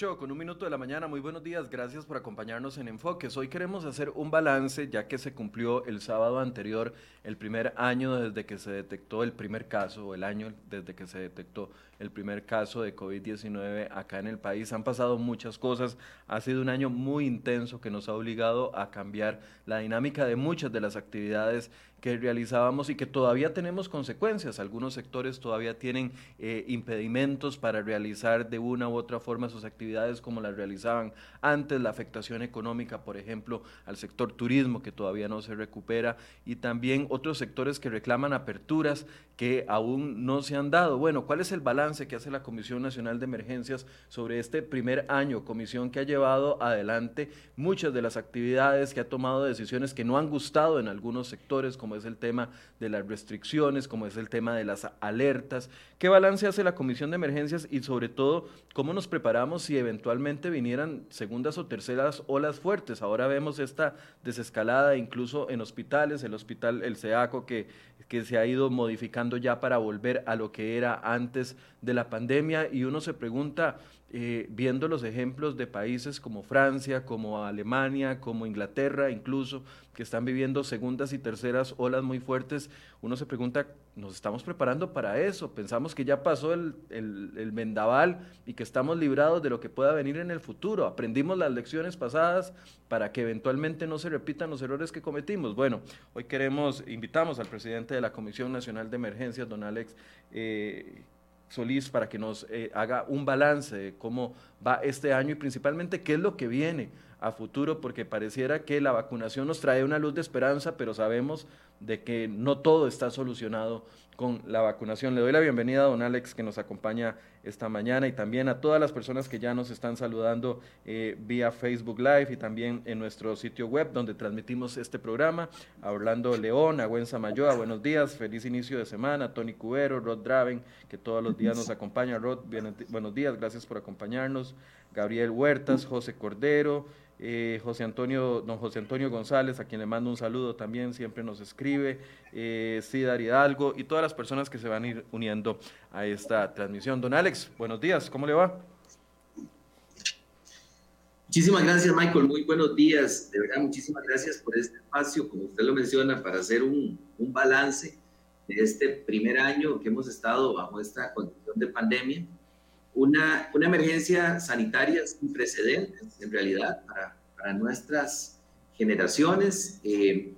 8 con un minuto de la mañana, muy buenos días, gracias por acompañarnos en Enfoques. Hoy queremos hacer un balance ya que se cumplió el sábado anterior el primer año desde que se detectó el primer caso, o el año desde que se detectó el primer caso de COVID-19 acá en el país. Han pasado muchas cosas, ha sido un año muy intenso que nos ha obligado a cambiar la dinámica de muchas de las actividades que realizábamos y que todavía tenemos consecuencias. Algunos sectores todavía tienen eh, impedimentos para realizar de una u otra forma sus actividades como las realizaban antes, la afectación económica, por ejemplo, al sector turismo que todavía no se recupera y también otros sectores que reclaman aperturas que aún no se han dado. Bueno, ¿cuál es el balance que hace la Comisión Nacional de Emergencias sobre este primer año? Comisión que ha llevado adelante muchas de las actividades, que ha tomado decisiones que no han gustado en algunos sectores, como es el tema de las restricciones, como es el tema de las alertas. ¿Qué balance hace la Comisión de Emergencias y sobre todo cómo nos preparamos si eventualmente vinieran segundas o terceras olas fuertes? Ahora vemos esta desescalada incluso en hospitales, el hospital El CEACO que, que se ha ido modificando ya para volver a lo que era antes de la pandemia y uno se pregunta, eh, viendo los ejemplos de países como Francia, como Alemania, como Inglaterra, incluso, que están viviendo segundas y terceras olas muy fuertes, uno se pregunta, ¿nos estamos preparando para eso? Pensamos que ya pasó el, el, vendaval y que estamos librados de lo que pueda venir en el futuro. Aprendimos las lecciones pasadas para que eventualmente no se repitan los errores que cometimos. Bueno, hoy queremos, invitamos al presidente de la Comisión Nacional de Emergencias, don Alex. Eh, Solís para que nos eh, haga un balance de cómo va este año y principalmente qué es lo que viene a futuro, porque pareciera que la vacunación nos trae una luz de esperanza, pero sabemos de que no todo está solucionado con la vacunación. Le doy la bienvenida a don Alex que nos acompaña esta mañana y también a todas las personas que ya nos están saludando eh, vía Facebook Live y también en nuestro sitio web donde transmitimos este programa. A Orlando León, a Gwen Samayoa, buenos días, feliz inicio de semana. Tony Cubero, Rod Draven, que todos los días nos acompaña. Rod, buenos días, gracias por acompañarnos. Gabriel Huertas, José Cordero, eh, José Antonio, don José Antonio González, a quien le mando un saludo también, siempre nos escribe, eh, Cidar Hidalgo y todas las personas que se van a ir uniendo a esta transmisión. Don Alex, buenos días, ¿cómo le va? Muchísimas gracias, Michael. Muy buenos días. De verdad, muchísimas gracias por este espacio, como usted lo menciona, para hacer un, un balance de este primer año que hemos estado bajo esta condición de pandemia una, una emergencia sanitaria sin precedentes, en realidad, para, para nuestras generaciones eh,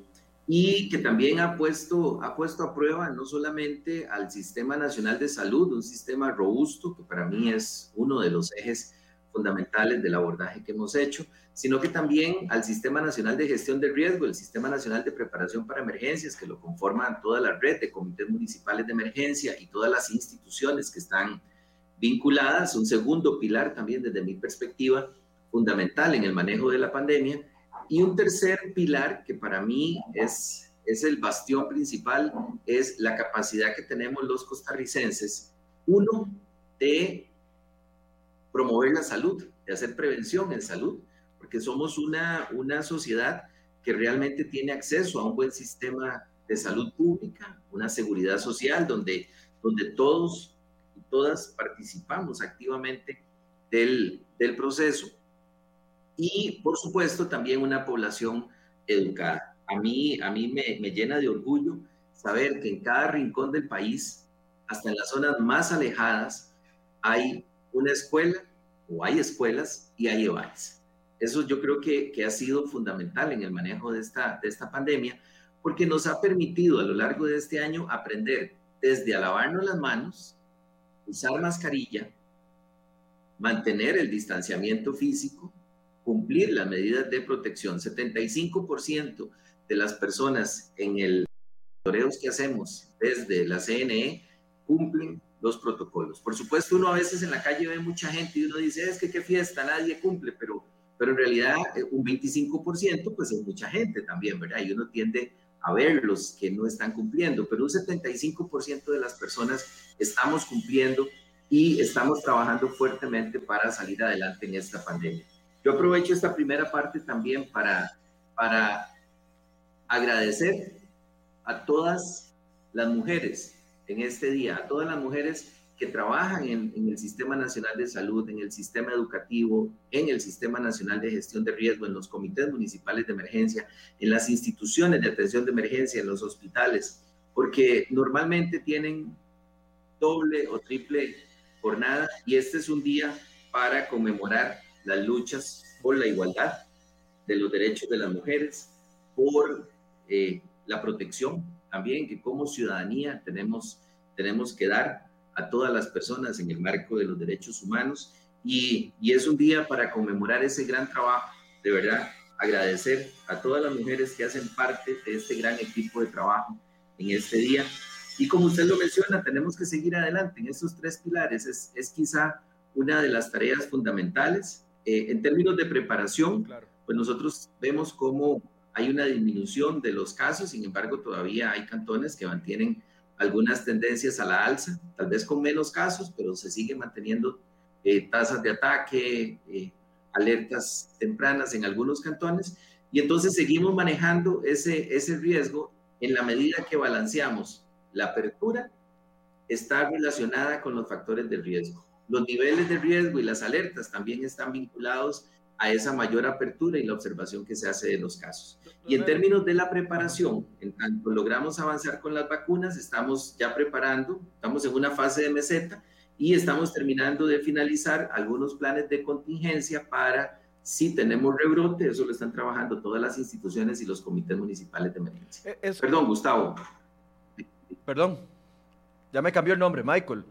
y que también ha puesto, ha puesto a prueba no solamente al Sistema Nacional de Salud, un sistema robusto, que para mí es uno de los ejes fundamentales del abordaje que hemos hecho, sino que también al Sistema Nacional de Gestión de Riesgo, el Sistema Nacional de Preparación para Emergencias, que lo conforman toda la red de comités municipales de emergencia y todas las instituciones que están vinculadas, un segundo pilar también desde mi perspectiva fundamental en el manejo de la pandemia, y un tercer pilar que para mí es, es el bastión principal, es la capacidad que tenemos los costarricenses, uno, de promover la salud, de hacer prevención en salud, porque somos una, una sociedad que realmente tiene acceso a un buen sistema de salud pública, una seguridad social donde, donde todos todas participamos activamente del, del proceso y por supuesto también una población educada. A mí, a mí me, me, llena de orgullo saber que en cada rincón del país, hasta en las zonas más alejadas, hay una escuela o hay escuelas y hay EVAES. Eso yo creo que, que, ha sido fundamental en el manejo de esta, de esta pandemia porque nos ha permitido a lo largo de este año aprender desde a las manos, usar mascarilla, mantener el distanciamiento físico, cumplir las medidas de protección. 75% de las personas en el toreos que hacemos desde la CNE cumplen los protocolos. Por supuesto, uno a veces en la calle ve mucha gente y uno dice, es que qué fiesta, nadie cumple, pero, pero en realidad eh, un 25% pues es mucha gente también, ¿verdad? Y uno tiende a ver los que no están cumpliendo, pero un 75% de las personas estamos cumpliendo y estamos trabajando fuertemente para salir adelante en esta pandemia. Yo aprovecho esta primera parte también para, para agradecer a todas las mujeres en este día, a todas las mujeres que trabajan en, el Sistema Nacional de Salud, en el sistema educativo, en el Sistema Nacional de Gestión de Riesgo, en los comités municipales de emergencia, en las instituciones de atención de emergencia, en los hospitales, porque normalmente tienen doble o triple jornada y este es un día para conmemorar las luchas por la igualdad de los derechos de las mujeres, por eh, la protección también que como ciudadanía tenemos, tenemos que dar a todas las personas en el marco de los derechos humanos y, y es un día para conmemorar ese gran trabajo, de verdad, agradecer a todas las mujeres que hacen parte de este gran equipo de trabajo en este día. Y como usted lo menciona, tenemos que seguir adelante en esos tres pilares. Es, es quizá una de las tareas fundamentales. Eh, en términos de preparación, pues nosotros vemos cómo hay una disminución de los casos, sin embargo todavía hay cantones que mantienen algunas tendencias a la alza, tal vez con menos casos, pero se sigue manteniendo eh, tasas de ataque, eh, alertas tempranas en algunos cantones, y entonces seguimos manejando ese, ese riesgo en la medida que balanceamos la apertura, está relacionada con los factores de riesgo. Los niveles de riesgo y las alertas también están vinculados a esa mayor apertura y la observación que se hace de los casos. Y en términos de la preparación, en tanto logramos avanzar con las vacunas, estamos ya preparando, estamos en una fase de meseta y estamos terminando de finalizar algunos planes de contingencia para si tenemos rebrote, eso lo están trabajando todas las instituciones y los comités municipales de emergencia. Eh, Perdón, Gustavo. Perdón, ya me cambió el nombre, Michael.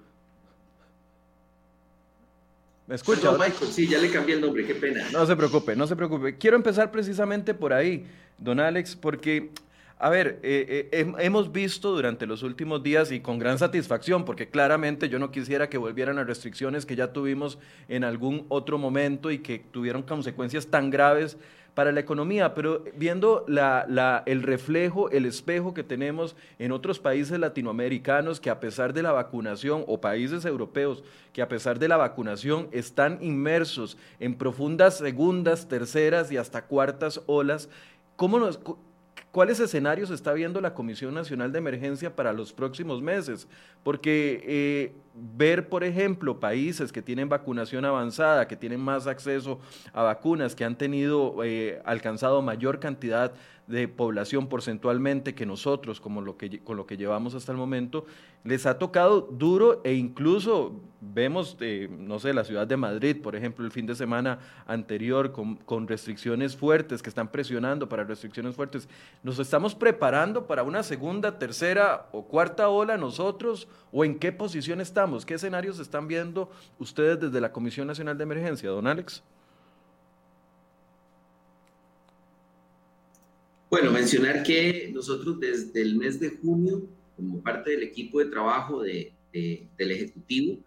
¿Me escucha? Michael, sí, ya le cambié el nombre, qué pena. No se preocupe, no se preocupe. Quiero empezar precisamente por ahí, don Alex, porque, a ver, eh, eh, hemos visto durante los últimos días y con gran satisfacción, porque claramente yo no quisiera que volvieran a restricciones que ya tuvimos en algún otro momento y que tuvieron consecuencias tan graves para la economía, pero viendo la, el reflejo, el espejo que tenemos en otros países latinoamericanos que a pesar de la vacunación, o países europeos que a pesar de la vacunación están inmersos en profundas segundas, terceras y hasta cuartas olas, ¿cómo ¿Cuáles escenarios está viendo la Comisión Nacional de Emergencia para los próximos meses? Porque eh, ver, por ejemplo, países que tienen vacunación avanzada, que tienen más acceso a vacunas, que han tenido eh, alcanzado mayor cantidad de población porcentualmente que nosotros, como lo que, con lo que llevamos hasta el momento, les ha tocado duro e incluso vemos, eh, no sé, la ciudad de Madrid, por ejemplo, el fin de semana anterior con, con, restricciones fuertes, que están presionando para restricciones fuertes. ¿Nos estamos preparando para una segunda, tercera o cuarta ola nosotros? ¿O en qué posición estamos? ¿Qué escenarios están viendo ustedes desde la Comisión Nacional de Emergencia, don Alex? Bueno, mencionar que nosotros desde el mes de junio, como parte del equipo de trabajo de, del Ejecutivo,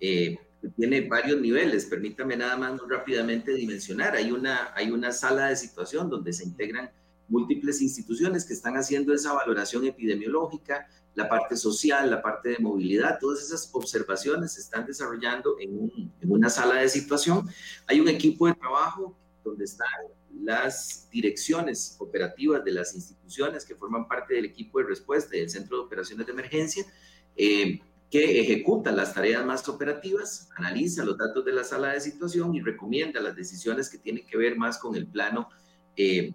eh, tiene varios niveles. Permítame nada más rápidamente dimensionar. Hay una, hay una sala de situación donde se integran múltiples instituciones que están haciendo esa valoración epidemiológica, la parte social, la parte de movilidad, todas esas observaciones se están desarrollando en, un, en una sala de situación. Hay un equipo de trabajo donde están las direcciones operativas de las instituciones que forman parte del equipo de respuesta del Centro de Operaciones de Emergencia, eh, que ejecuta las tareas más operativas, analiza los datos de la sala de situación y recomienda las decisiones que tienen que ver más con el plano eh,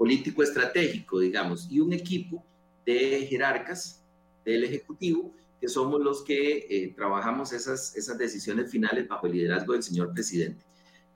político estratégico, digamos, y un equipo de jerarcas del Ejecutivo que somos los que eh, trabajamos esas, esas decisiones finales bajo el liderazgo del señor presidente.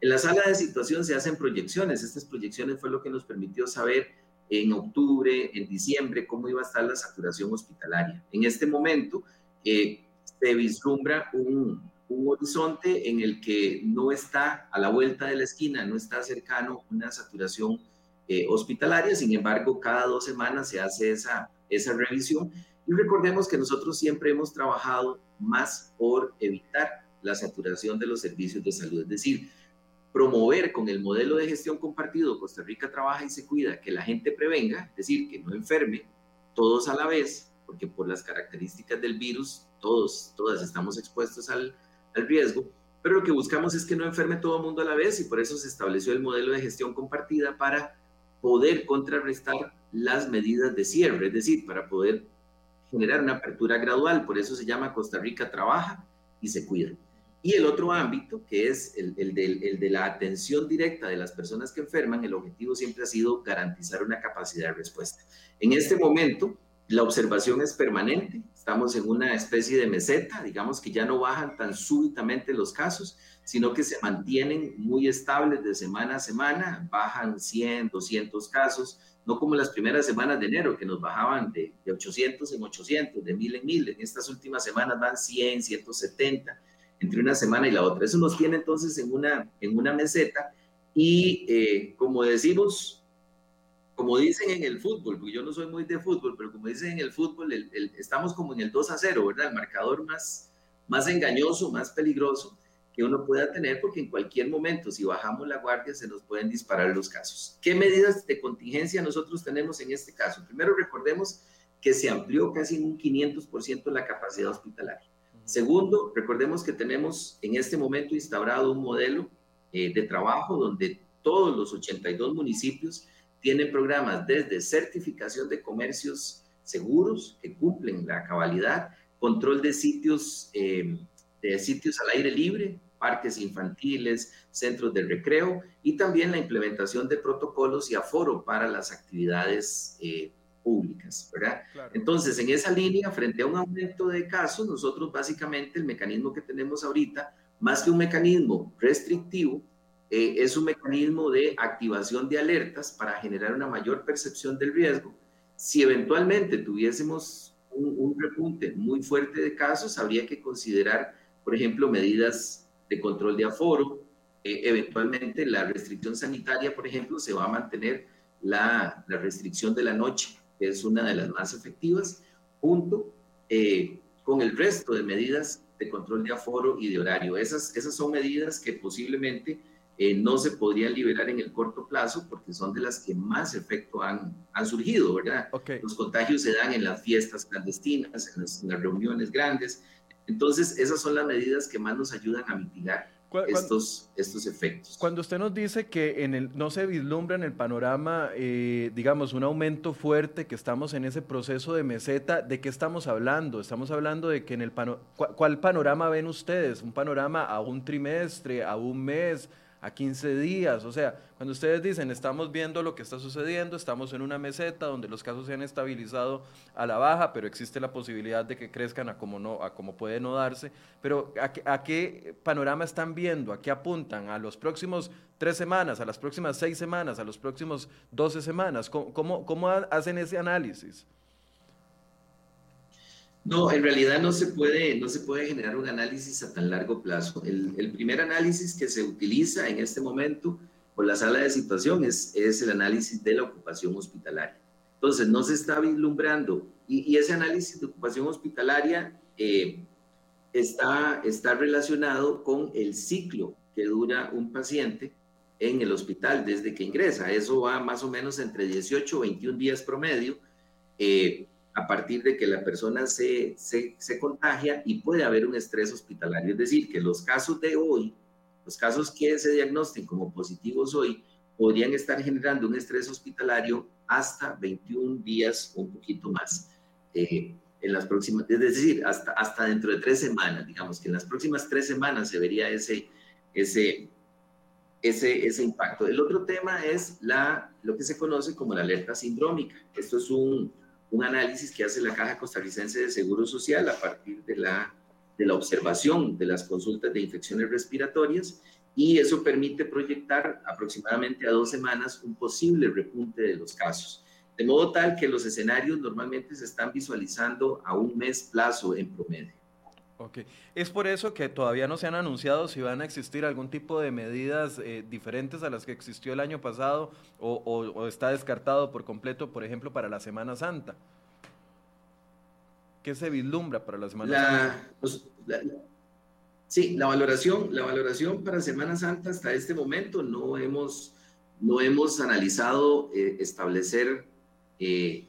En la sala de situación se hacen proyecciones. Estas proyecciones fue lo que nos permitió saber en octubre, en diciembre, cómo iba a estar la saturación hospitalaria. En este momento eh, se vislumbra un, horizonte en el que no está a la vuelta de la esquina, no está cercano una saturación eh, hospitalaria. Sin embargo, cada dos semanas se hace esa, esa revisión. Y recordemos que nosotros siempre hemos trabajado más por evitar la saturación de los servicios de salud. Es decir, promover con el modelo de gestión compartido Costa Rica trabaja y se cuida, que la gente prevenga, es decir, que no enferme todos a la vez, porque por las características del virus, todos, todas estamos expuestos al, al riesgo, pero lo que buscamos es que no enferme todo el mundo a la vez y por eso se estableció el modelo de gestión compartida para poder contrarrestar las medidas de cierre, es decir, para poder generar una apertura gradual, por eso se llama Costa Rica Trabaja y se cuidan. Y el otro ámbito, que es el, el, el, de la atención directa de las personas que enferman, el objetivo siempre ha sido garantizar una capacidad de respuesta. En este momento, la observación es permanente, estamos en una especie de meseta, digamos que ya no bajan tan súbitamente los casos, sino que se mantienen muy estables de semana a semana, bajan 100, 200 casos, no como las primeras semanas de enero, que nos bajaban de, de 800 en 800, de 1000 en 1000, en estas últimas semanas van 100, 170 entre una semana y la otra. Eso nos tiene entonces en una, en una meseta y eh, como decimos, como dicen en el fútbol, porque yo no soy muy de fútbol, pero como dicen en el fútbol, estamos como en el 2 a 0, ¿verdad? El marcador más, más engañoso, más peligroso que uno pueda tener, porque en cualquier momento, si bajamos la guardia, se nos pueden disparar los casos. ¿Qué medidas de contingencia nosotros tenemos en este caso? Primero, recordemos que se amplió casi en un 500% la capacidad hospitalaria. Segundo, recordemos que tenemos en este momento instaurado un modelo eh, de trabajo donde todos los 82 municipios tienen programas desde certificación de comercios seguros que cumplen la cabalidad, control de sitios, eh, de sitios al aire libre, parques infantiles, centros de recreo y también la implementación de protocolos y aforo para las actividades eh, públicas, ¿verdad? Entonces, en esa línea, frente a un aumento de casos, nosotros básicamente el mecanismo que tenemos ahorita, más que un mecanismo restrictivo, eh, es un mecanismo de activación de alertas para generar una mayor percepción del riesgo. Si eventualmente tuviésemos un, repunte muy fuerte de casos, habría que considerar, por ejemplo, medidas de control de aforo. Eh, eventualmente la restricción sanitaria, por ejemplo, se va a mantener la, restricción de la noche que es una de las más efectivas, junto eh, con el resto de medidas de control de aforo y de horario. Esas, esas son medidas que posiblemente eh, no se podrían liberar en el corto plazo porque son de las que más efecto han, han surgido, ¿verdad? Los contagios se dan en las fiestas clandestinas, en las, en las reuniones grandes. Entonces, esas son las medidas que más nos ayudan a mitigar estos, estos efectos. Cuando usted nos dice que en el, no se vislumbra en el panorama, eh, digamos, un aumento fuerte, que estamos en ese proceso de meseta, ¿de qué estamos hablando? Estamos hablando de que en el pano, ¿cuál panorama ven ustedes? ¿Un panorama a un trimestre, a un mes? A 15 días. O sea, cuando ustedes dicen estamos viendo lo que está sucediendo, estamos en una meseta donde los casos se han estabilizado a la baja, pero existe la posibilidad de que crezcan a como, no, a como puede no darse. Pero ¿a, qué panorama están viendo? ¿A qué apuntan? ¿A los próximos tres semanas? ¿A las próximas seis semanas? ¿A los próximos 12 semanas? cómo, cómo hacen ese análisis? No, en realidad no se puede, no se puede generar un análisis a tan largo plazo. El, primer análisis que se utiliza en este momento por la sala de situación es, es el análisis de la ocupación hospitalaria. Entonces, no se está vislumbrando y, ese análisis de ocupación hospitalaria eh, está, está relacionado con el ciclo que dura un paciente en el hospital desde que ingresa. Eso va más o menos entre 18 o 21 días promedio. Eh, a partir de que la persona se, se, se, contagia y puede haber un estrés hospitalario. Es decir, que los casos de hoy, los casos que se diagnostican como positivos hoy, podrían estar generando un estrés hospitalario hasta 21 días o un poquito más. Eh, en las próximas, es decir, hasta, hasta dentro de tres semanas, digamos que en las próximas tres semanas se vería ese, ese, ese, ese impacto. El otro tema es la, lo que se conoce como la alerta sindrómica. Esto es un, un análisis que hace la Caja Costarricense de Seguro Social a partir de la, de la observación de las consultas de infecciones respiratorias y eso permite proyectar aproximadamente a dos semanas un posible repunte de los casos. De modo tal que los escenarios normalmente se están visualizando a un mes plazo en promedio. Ok, es por eso que todavía no se han anunciado si van a existir algún tipo de medidas eh, diferentes a las que existió el año pasado o, está descartado por completo, por ejemplo, para la Semana Santa. ¿Qué se vislumbra para la Semana Santa? Pues, sí, la valoración, la valoración para Semana Santa hasta este momento no hemos, no hemos analizado eh, establecer eh,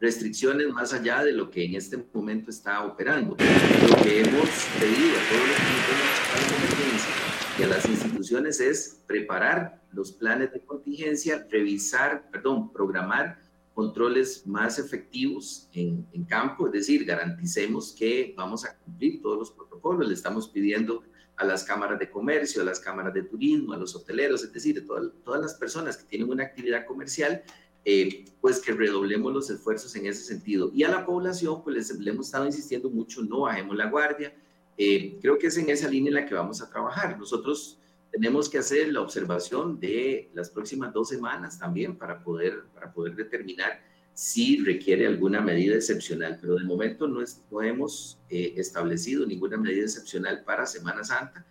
restricciones más allá de lo que en este momento está operando. Lo que hemos pedido a todos los emergencia y a las instituciones es preparar los planes de contingencia, revisar, perdón, programar controles más efectivos en, en, campo, es decir, garanticemos que vamos a cumplir todos los protocolos. Le estamos pidiendo a las cámaras de comercio, a las cámaras de turismo, a los hoteleros, es decir, a todas las personas que tienen una actividad comercial, eh, pues que redoblemos los esfuerzos en ese sentido. Y a la población, pues le hemos estado insistiendo mucho, no bajemos la guardia. Eh, creo que es en esa línea en la que vamos a trabajar. Nosotros tenemos que hacer la observación de las próximas dos semanas también para poder, para poder determinar si requiere alguna medida excepcional, pero de momento no, hemos eh, establecido ninguna medida excepcional para Semana Santa,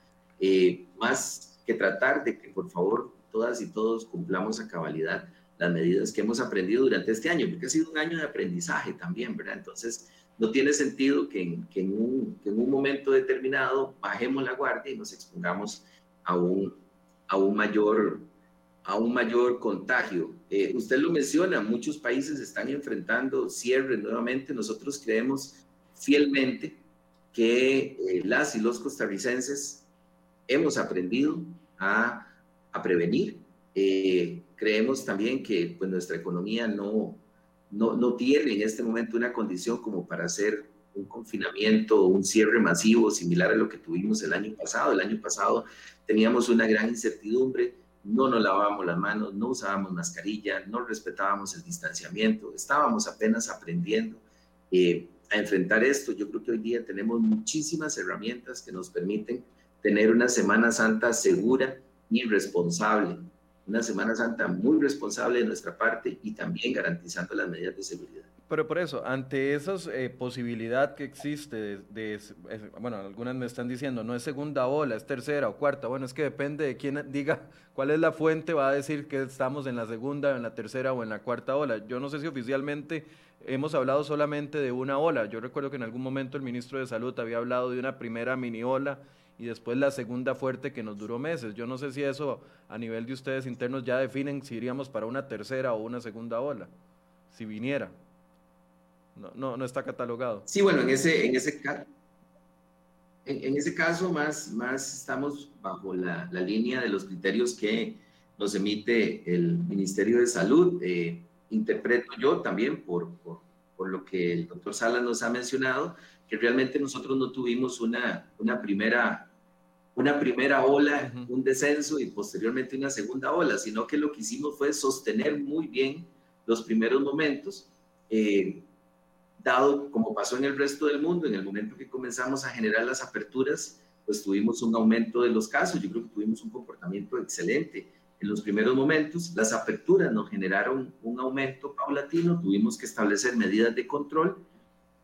más que tratar de que por favor todas y todos cumplamos a cabalidad las medidas que hemos aprendido durante este año, porque ha sido un año de aprendizaje también, ¿verdad? Entonces, no tiene sentido que en, que en, un, que en un, momento determinado bajemos la guardia y nos expongamos a un, a un mayor a un mayor contagio. Eh, usted lo menciona, muchos países están enfrentando cierre nuevamente. Nosotros creemos fielmente que eh, las y los costarricenses hemos aprendido a, a prevenir. Eh, creemos también que pues, nuestra economía no, no, no tiene en este momento una condición como para hacer un confinamiento o un cierre masivo similar a lo que tuvimos el año pasado. El año pasado teníamos una gran incertidumbre no nos lavábamos las manos, no usábamos mascarilla, no respetábamos el distanciamiento, estábamos apenas aprendiendo eh, a enfrentar esto. Yo creo que hoy día tenemos muchísimas herramientas que nos permiten tener una Semana Santa segura y responsable, una Semana Santa muy responsable de nuestra parte y también garantizando las medidas de seguridad. Pero por eso, ante esa eh, posibilidad que existe de, bueno, algunas me están diciendo, no es segunda ola, es tercera o cuarta, bueno, es que depende de quién diga cuál es la fuente, va a decir que estamos en la segunda, en la tercera o en la cuarta ola. Yo no sé si oficialmente hemos hablado solamente de una ola. Yo recuerdo que en algún momento el ministro de Salud había hablado de una primera mini ola y después la segunda fuerte que nos duró meses. Yo no sé si eso a nivel de ustedes internos ya definen si iríamos para una tercera o una segunda ola, si viniera. No, no, no está catalogado. Sí, bueno, en ese, en ese, en, ese caso más, más estamos bajo la, la, línea de los criterios que nos emite el Ministerio de Salud. Eh, interpreto yo también por, por, por, lo que el doctor Salas nos ha mencionado, que realmente nosotros no tuvimos una, una primera una primera ola, un descenso y posteriormente una segunda ola, sino que lo que hicimos fue sostener muy bien los primeros momentos. Eh, dado como pasó en el resto del mundo, en el momento que comenzamos a generar las aperturas, pues tuvimos un aumento de los casos, yo creo que tuvimos un comportamiento excelente. En los primeros momentos, las aperturas nos generaron un aumento paulatino, tuvimos que establecer medidas de control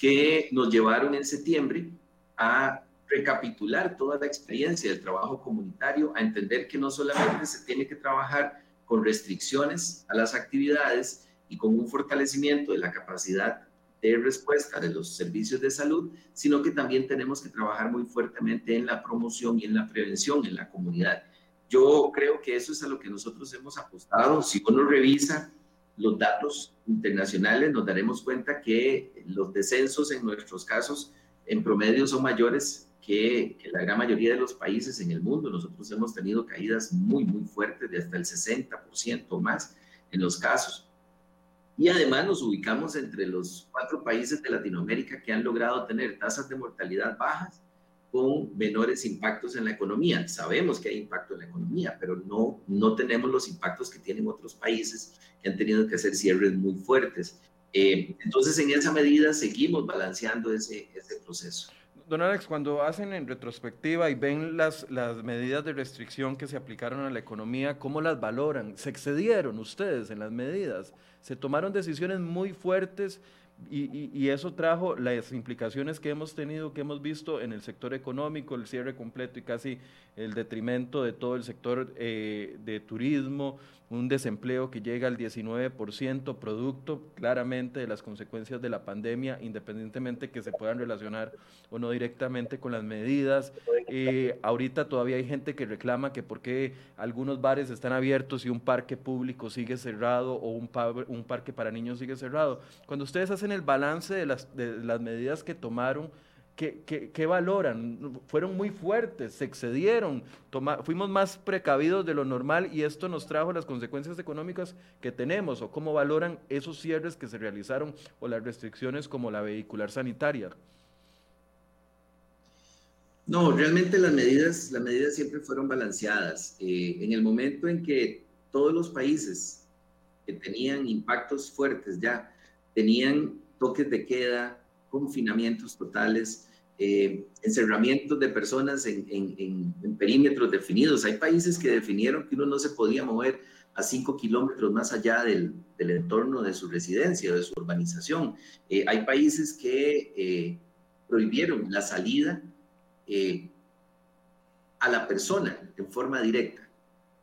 que nos llevaron en septiembre a recapitular toda la experiencia del trabajo comunitario, a entender que no solamente se tiene que trabajar con restricciones a las actividades y con un fortalecimiento de la capacidad de respuesta de los servicios de salud, sino que también tenemos que trabajar muy fuertemente en la promoción y en la prevención en la comunidad. Yo creo que eso es a lo que nosotros hemos apostado. Si uno revisa los datos internacionales, nos daremos cuenta que los descensos en nuestros casos en promedio son mayores que, la gran mayoría de los países en el mundo. Nosotros hemos tenido caídas muy, muy fuertes de hasta el 60% más en los casos. Y además nos ubicamos entre los cuatro países de Latinoamérica que han logrado tener tasas de mortalidad bajas con menores impactos en la economía. Sabemos que hay impacto en la economía, pero no, no tenemos los impactos que tienen otros países que han tenido que hacer cierres muy fuertes. Eh, entonces, en esa medida seguimos balanceando ese, ese proceso. Don Alex, cuando hacen en retrospectiva y ven las, las medidas de restricción que se aplicaron a la economía, ¿cómo las valoran? ¿Se excedieron ustedes en las medidas? se tomaron decisiones muy fuertes y, eso trajo las implicaciones que hemos tenido, que hemos visto en el sector económico, el cierre completo y casi el detrimento de todo el sector eh, de turismo, un desempleo que llega al 19%, producto claramente de las consecuencias de la pandemia, independientemente que se puedan relacionar o no directamente con las medidas. Eh, ahorita todavía hay gente que reclama que por qué algunos bares están abiertos y un parque público sigue cerrado o un, parque para niños sigue cerrado. Cuando ustedes hacen el balance de las medidas que tomaron, ¿Qué, valoran? Fueron muy fuertes, se excedieron, fuimos más precavidos de lo normal y esto nos trajo las consecuencias económicas que tenemos o cómo valoran esos cierres que se realizaron o las restricciones como la vehicular sanitaria. No, realmente las medidas, las medidas siempre fueron balanceadas. Eh, en el momento en que todos los países que tenían impactos fuertes ya tenían toques de queda, confinamientos totales, eh, encerramientos de personas en, perímetros definidos. Hay países que definieron que uno no se podía mover a cinco kilómetros más allá del, entorno de su residencia, de su urbanización. Eh, hay países que eh, prohibieron la salida a la persona en forma directa.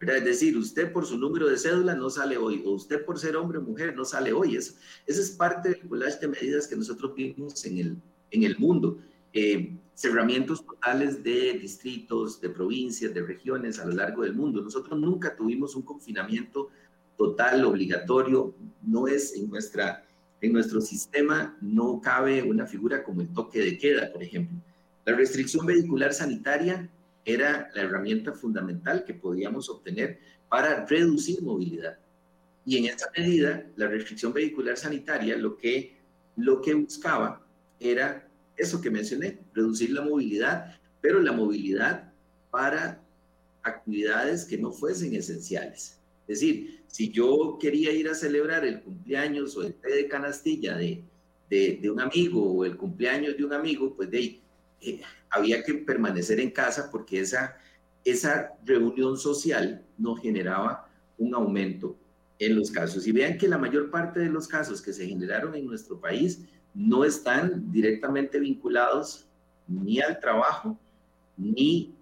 Es decir, usted por su número de cédula no sale hoy, o usted por ser hombre o mujer no sale hoy. Eso, esa es parte del collage de medidas que nosotros vimos en el, en el mundo. Eh, cerramientos totales de distritos, de provincias, de regiones a lo largo del mundo. Nosotros nunca tuvimos un confinamiento total, obligatorio. No es en, nuestra, en nuestro sistema, no cabe una figura como el toque de queda, por ejemplo. La restricción vehicular sanitaria era la herramienta fundamental que podíamos obtener para reducir movilidad. Y en esta medida, la restricción vehicular sanitaria lo que, lo que buscaba era eso que mencioné, reducir la movilidad, pero la movilidad para actividades que no fuesen esenciales. Es decir, si yo quería ir a celebrar el cumpleaños o el té de canastilla de, de, un amigo o el cumpleaños de un amigo, pues de ahí, eh, había que permanecer en casa porque esa, esa reunión social no generaba un aumento en los casos. Y vean que la mayor parte de los casos que se generaron en nuestro país no están directamente vinculados ni al trabajo ni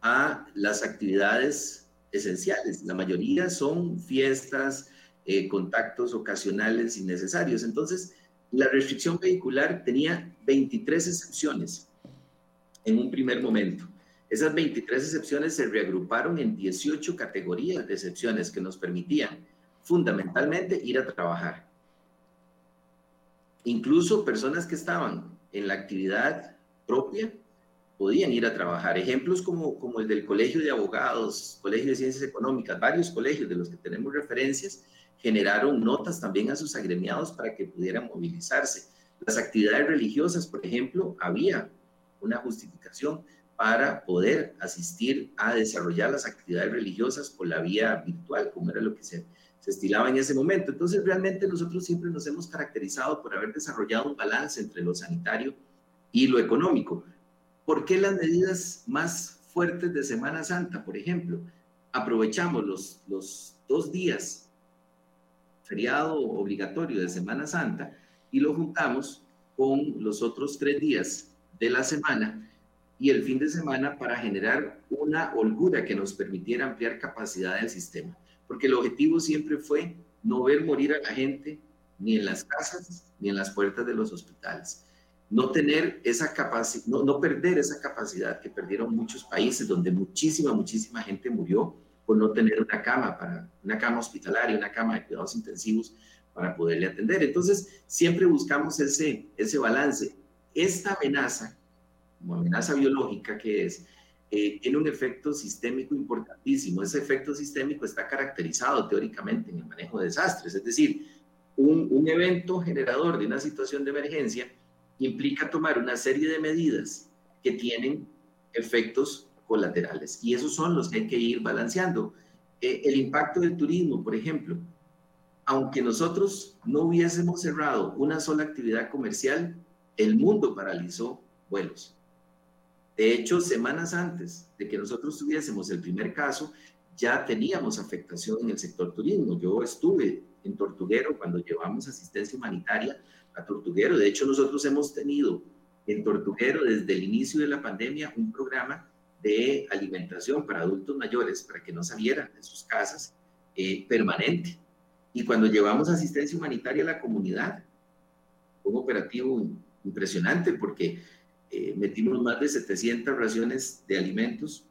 a las actividades esenciales. La mayoría son fiestas, eh, contactos ocasionales innecesarios. Entonces, la restricción vehicular tenía 23 excepciones en un primer momento. Esas 23 excepciones se reagruparon en 18 categorías de excepciones que nos permitían fundamentalmente ir a trabajar. Incluso personas que estaban en la actividad propia podían ir a trabajar. Ejemplos como, el del Colegio de Abogados, Colegio de Ciencias Económicas, varios colegios de los que tenemos referencias, generaron notas también a sus agremiados para que pudieran movilizarse. Las actividades religiosas, por ejemplo, había una justificación para poder asistir a desarrollar las actividades religiosas por la vía virtual, como era lo que se, se estilaba en ese momento. Entonces, realmente nosotros siempre nos hemos caracterizado por haber desarrollado un balance entre lo sanitario y lo económico. ¿Por qué las medidas más fuertes de Semana Santa, por ejemplo? Aprovechamos los, los dos días feriado obligatorio de Semana Santa y lo juntamos con los otros tres días de la semana y el fin de semana para generar una holgura que nos permitiera ampliar capacidad del sistema. Porque el objetivo siempre fue no ver morir a la gente ni en las casas ni en las puertas de los hospitales. No tener esa capacidad, no, no perder esa capacidad que perdieron muchos países donde muchísima, muchísima gente murió por no tener una cama para una cama hospitalaria, una cama de cuidados intensivos para poderle atender. Entonces, siempre buscamos ese, ese balance esta amenaza, como amenaza biológica que es, eh, tiene un efecto sistémico importantísimo. Ese efecto sistémico está caracterizado teóricamente en el manejo de desastres, es decir, un, un evento generador de una situación de emergencia implica tomar una serie de medidas que tienen efectos colaterales y esos son los que hay que ir balanceando. Eh, el impacto del turismo, por ejemplo, aunque nosotros no hubiésemos cerrado una sola actividad comercial, el mundo paralizó vuelos. De hecho, semanas antes de que nosotros tuviésemos el primer caso, ya teníamos afectación en el sector turismo. Yo estuve en Tortuguero cuando llevamos asistencia humanitaria a Tortuguero. De hecho, nosotros hemos tenido en Tortuguero desde el inicio de la pandemia un programa de alimentación para adultos mayores para que no salieran de sus casas eh, permanente. Y cuando llevamos asistencia humanitaria a la comunidad, un operativo impresionante porque eh, metimos más de 700 raciones de alimentos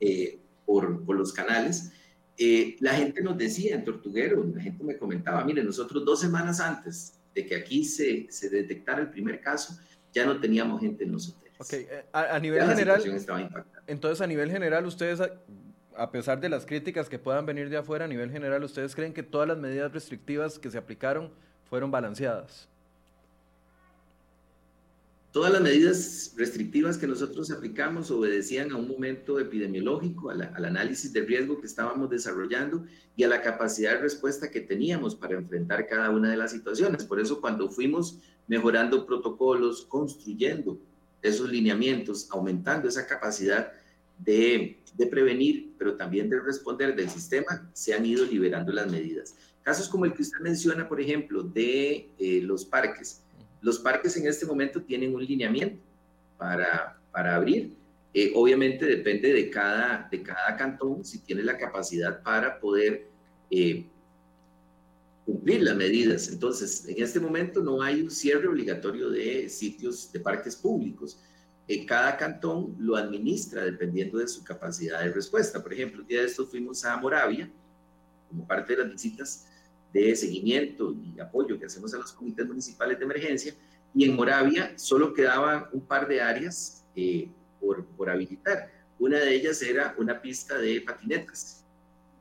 eh, por, por, los canales. Eh, la gente nos decía en Tortuguero, la gente me comentaba, mire, nosotros dos semanas antes de que aquí se, se detectara el primer caso, ya no teníamos gente en los hoteles. Ok, eh, a, nivel general, entonces a nivel general, ustedes, a pesar de las críticas que puedan venir de afuera, a nivel general, ¿ustedes creen que todas las medidas restrictivas que se aplicaron fueron balanceadas? Todas las medidas restrictivas que nosotros aplicamos obedecían a un momento epidemiológico, al análisis de riesgo que estábamos desarrollando y a la capacidad de respuesta que teníamos para enfrentar cada una de las situaciones. Por eso cuando fuimos mejorando protocolos, construyendo esos lineamientos, aumentando esa capacidad de, prevenir, pero también de responder del sistema, se han ido liberando las medidas. Casos como el que usted menciona, por ejemplo, de eh, los parques los parques en este momento tienen un lineamiento para, para abrir. Eh, obviamente depende de cada, de cada cantón si tiene la capacidad para poder eh, cumplir las medidas. Entonces, en este momento no hay un cierre obligatorio de sitios de parques públicos. Eh, cada cantón lo administra dependiendo de su capacidad de respuesta. Por ejemplo, el día de esto fuimos a Moravia, como parte de las visitas de seguimiento y apoyo que hacemos a los comités municipales de emergencia. Y en Moravia solo quedaban un par de áreas eh, por, por, habilitar. Una de ellas era una pista de patinetas.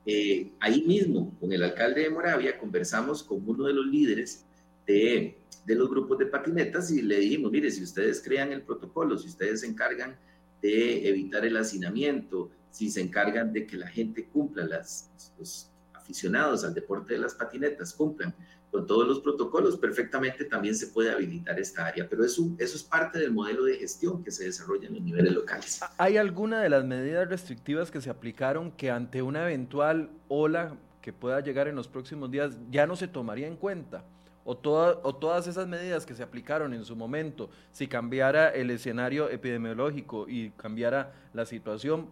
Eh, ahí mismo, con el alcalde de Moravia, conversamos con uno de los líderes de, de los grupos de patinetas y le dijimos, mire, si ustedes crean el protocolo, si ustedes se encargan de evitar el hacinamiento, si se encargan de que la gente cumpla las, los, aficionados al deporte de las patinetas cumplan con todos los protocolos, perfectamente también se puede habilitar esta área, pero eso, eso es parte del modelo de gestión que se desarrolla en los niveles locales. ¿Hay alguna de las medidas restrictivas que se aplicaron que ante una eventual ola que pueda llegar en los próximos días ya no se tomaría en cuenta? O, o todas esas medidas que se aplicaron en su momento, si cambiara el escenario epidemiológico y cambiara la situación,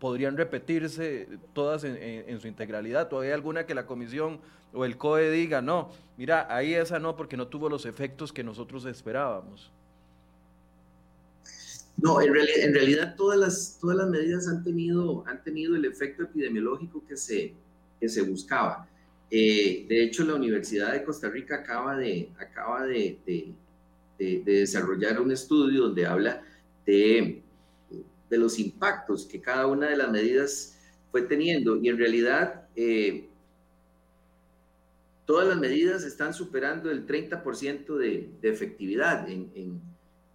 podrían repetirse todas en, su integralidad. ¿O hay alguna que la comisión o el COE diga, no, mira, ahí esa no, porque no tuvo los efectos que nosotros esperábamos? No, en, en realidad todas las, todas las medidas han tenido, han tenido el efecto epidemiológico que se, que se buscaba. Eh, de hecho, la Universidad de Costa Rica acaba de, acaba de, de desarrollar un estudio donde habla de de los impactos que cada una de las medidas fue teniendo. Y en realidad, eh, todas las medidas están superando el 30% de, de, efectividad en,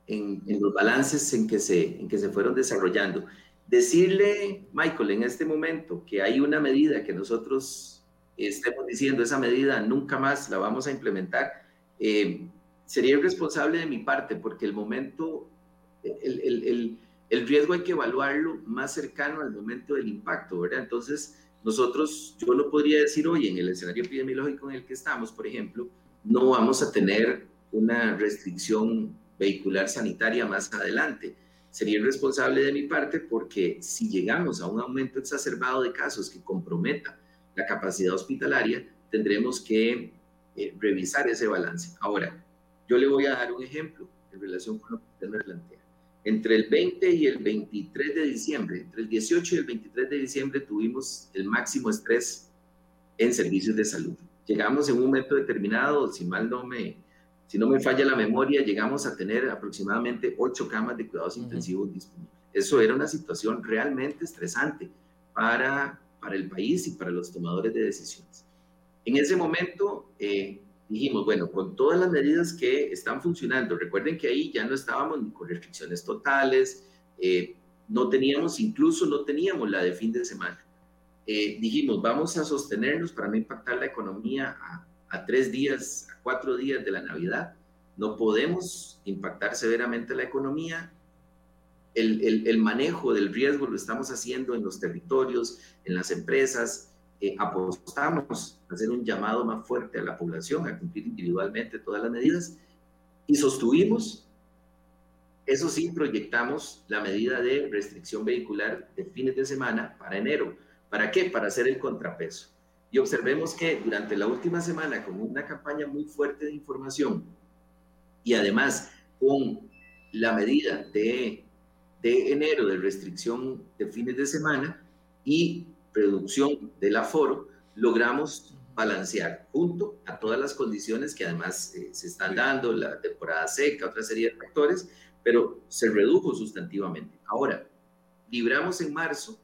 en, los balances en que, se, en que se fueron desarrollando. Decirle, Michael, en este momento que hay una medida que nosotros estemos diciendo, esa medida nunca más la vamos a implementar, eh, sería irresponsable de mi parte, porque el momento, el, el riesgo hay que evaluarlo más cercano al momento del impacto, ¿verdad? Entonces, nosotros, yo no podría decir hoy en el escenario epidemiológico en el que estamos, por ejemplo, no vamos a tener una restricción vehicular sanitaria más adelante. Sería irresponsable de mi parte porque si llegamos a un aumento exacerbado de casos que comprometa la capacidad hospitalaria, tendremos que eh, revisar ese balance. Ahora, yo le voy a dar un ejemplo en relación con lo que usted me plantea. Entre el 20 y el 23 de diciembre, entre el 18 y el 23 de diciembre tuvimos el máximo estrés en servicios de salud. Llegamos en un momento determinado, si mal no me, si no me falla la memoria, llegamos a tener aproximadamente ocho camas de cuidados intensivos disponibles. Eso era una situación realmente estresante para, para el país y para los tomadores de decisiones. En ese momento, eh, dijimos, bueno, con todas las medidas que están funcionando, recuerden que ahí ya no estábamos con restricciones totales, eh, no teníamos, incluso no teníamos la de fin de semana. Eh, dijimos, vamos a sostenernos para no impactar la economía a, tres días, a cuatro días de la Navidad. No podemos impactar severamente la economía. El, el manejo del riesgo lo estamos haciendo en los territorios, en las empresas, eh, apostamos a hacer un llamado más fuerte a la población a cumplir individualmente todas las medidas y sostuvimos, eso sí, proyectamos la medida de restricción vehicular de fines de semana para enero. ¿Para qué? Para hacer el contrapeso. Y observemos que durante la última semana, con una campaña muy fuerte de información y además con la medida de, de enero de restricción de fines de semana y reducción del aforo, logramos balancear junto a todas las condiciones que además eh, se están dando, la temporada seca, otra serie de factores, pero se redujo sustantivamente. Ahora, libramos en marzo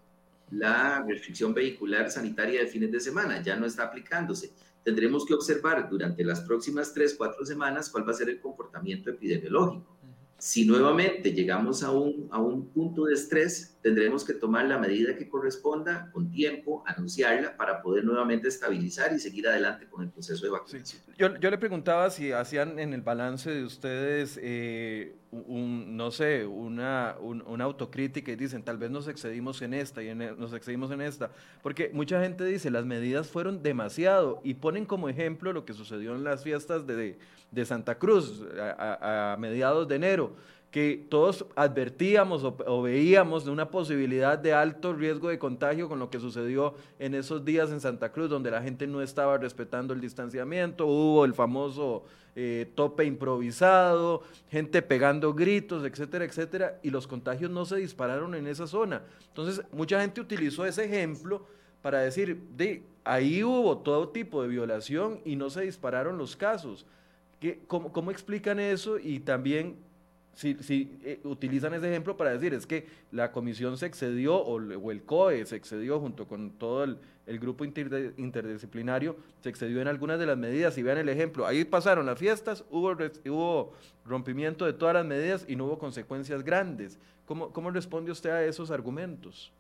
la restricción vehicular sanitaria de fines de semana, ya no está aplicándose. Tendremos que observar durante las próximas tres, cuatro semanas cuál va a ser el comportamiento epidemiológico. Si nuevamente llegamos a un, a un punto de estrés, tendremos que tomar la medida que corresponda con tiempo, anunciarla para poder nuevamente estabilizar y seguir adelante con el proceso de vacunación. Yo, yo, le preguntaba si hacían en el balance de ustedes, eh, un, no sé, una, una, autocrítica y dicen, tal vez nos excedimos en esta y en, e, nos excedimos en esta, porque mucha gente dice, las medidas fueron demasiado y ponen como ejemplo lo que sucedió en las fiestas de, de Santa Cruz a mediados de enero que todos advertíamos o, veíamos de una posibilidad de alto riesgo de contagio con lo que sucedió en esos días en Santa Cruz, donde la gente no estaba respetando el distanciamiento, hubo el famoso eh, tope improvisado, gente pegando gritos, etcétera, etcétera, y los contagios no se dispararon en esa zona. Entonces, mucha gente utilizó ese ejemplo para decir, de, ahí hubo todo tipo de violación y no se dispararon los casos. ¿Qué, cómo, ¿Cómo explican eso? Y también si, eh, utilizan ese ejemplo para decir es que la comisión se excedió o, el COE se excedió junto con todo el, grupo interdisciplinario, se excedió en algunas de las medidas. Y vean el ejemplo, ahí pasaron las fiestas, hubo, hubo rompimiento de todas las medidas y no hubo consecuencias grandes. ¿Cómo, cómo responde usted a esos argumentos?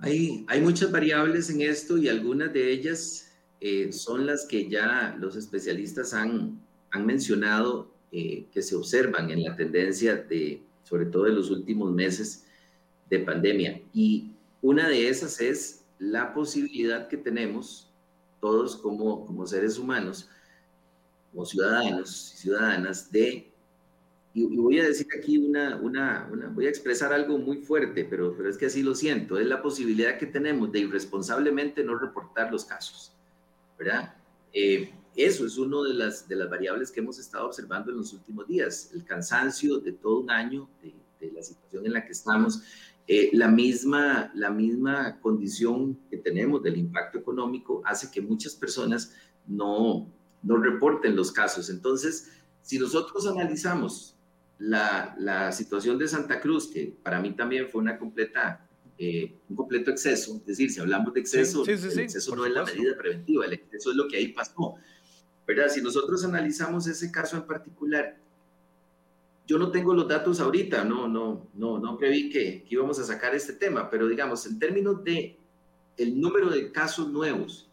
Hay, hay muchas variables en esto y algunas de ellas eh, son las que ya los especialistas han, han mencionado eh, que se observan en la tendencia de, sobre todo en los últimos meses de pandemia. Y una de esas es la posibilidad que tenemos todos como, como seres humanos, como ciudadanos y ciudadanas, de, y, voy a decir aquí una, una, una, voy a expresar algo muy fuerte, pero, pero es que así lo siento, es la posibilidad que tenemos de irresponsablemente no reportar los casos, ¿verdad? Eh, eso es una de las, de las variables que hemos estado observando en los últimos días, el cansancio de todo un año, de, la situación en la que estamos, eh, la, misma, la misma condición que tenemos del impacto económico hace que muchas personas no, no reporten los casos. Entonces, si nosotros analizamos la, la, situación de Santa Cruz, que para mí también fue una completa, eh, un completo exceso, es decir, si hablamos de exceso, el exceso no es la medida preventiva, el exceso es lo que ahí pasó. ¿Verdad? Si nosotros analizamos ese caso en particular, yo no tengo los datos ahorita, no, no, no, no preví que, íbamos a sacar este tema, pero digamos, en términos de el número de casos nuevos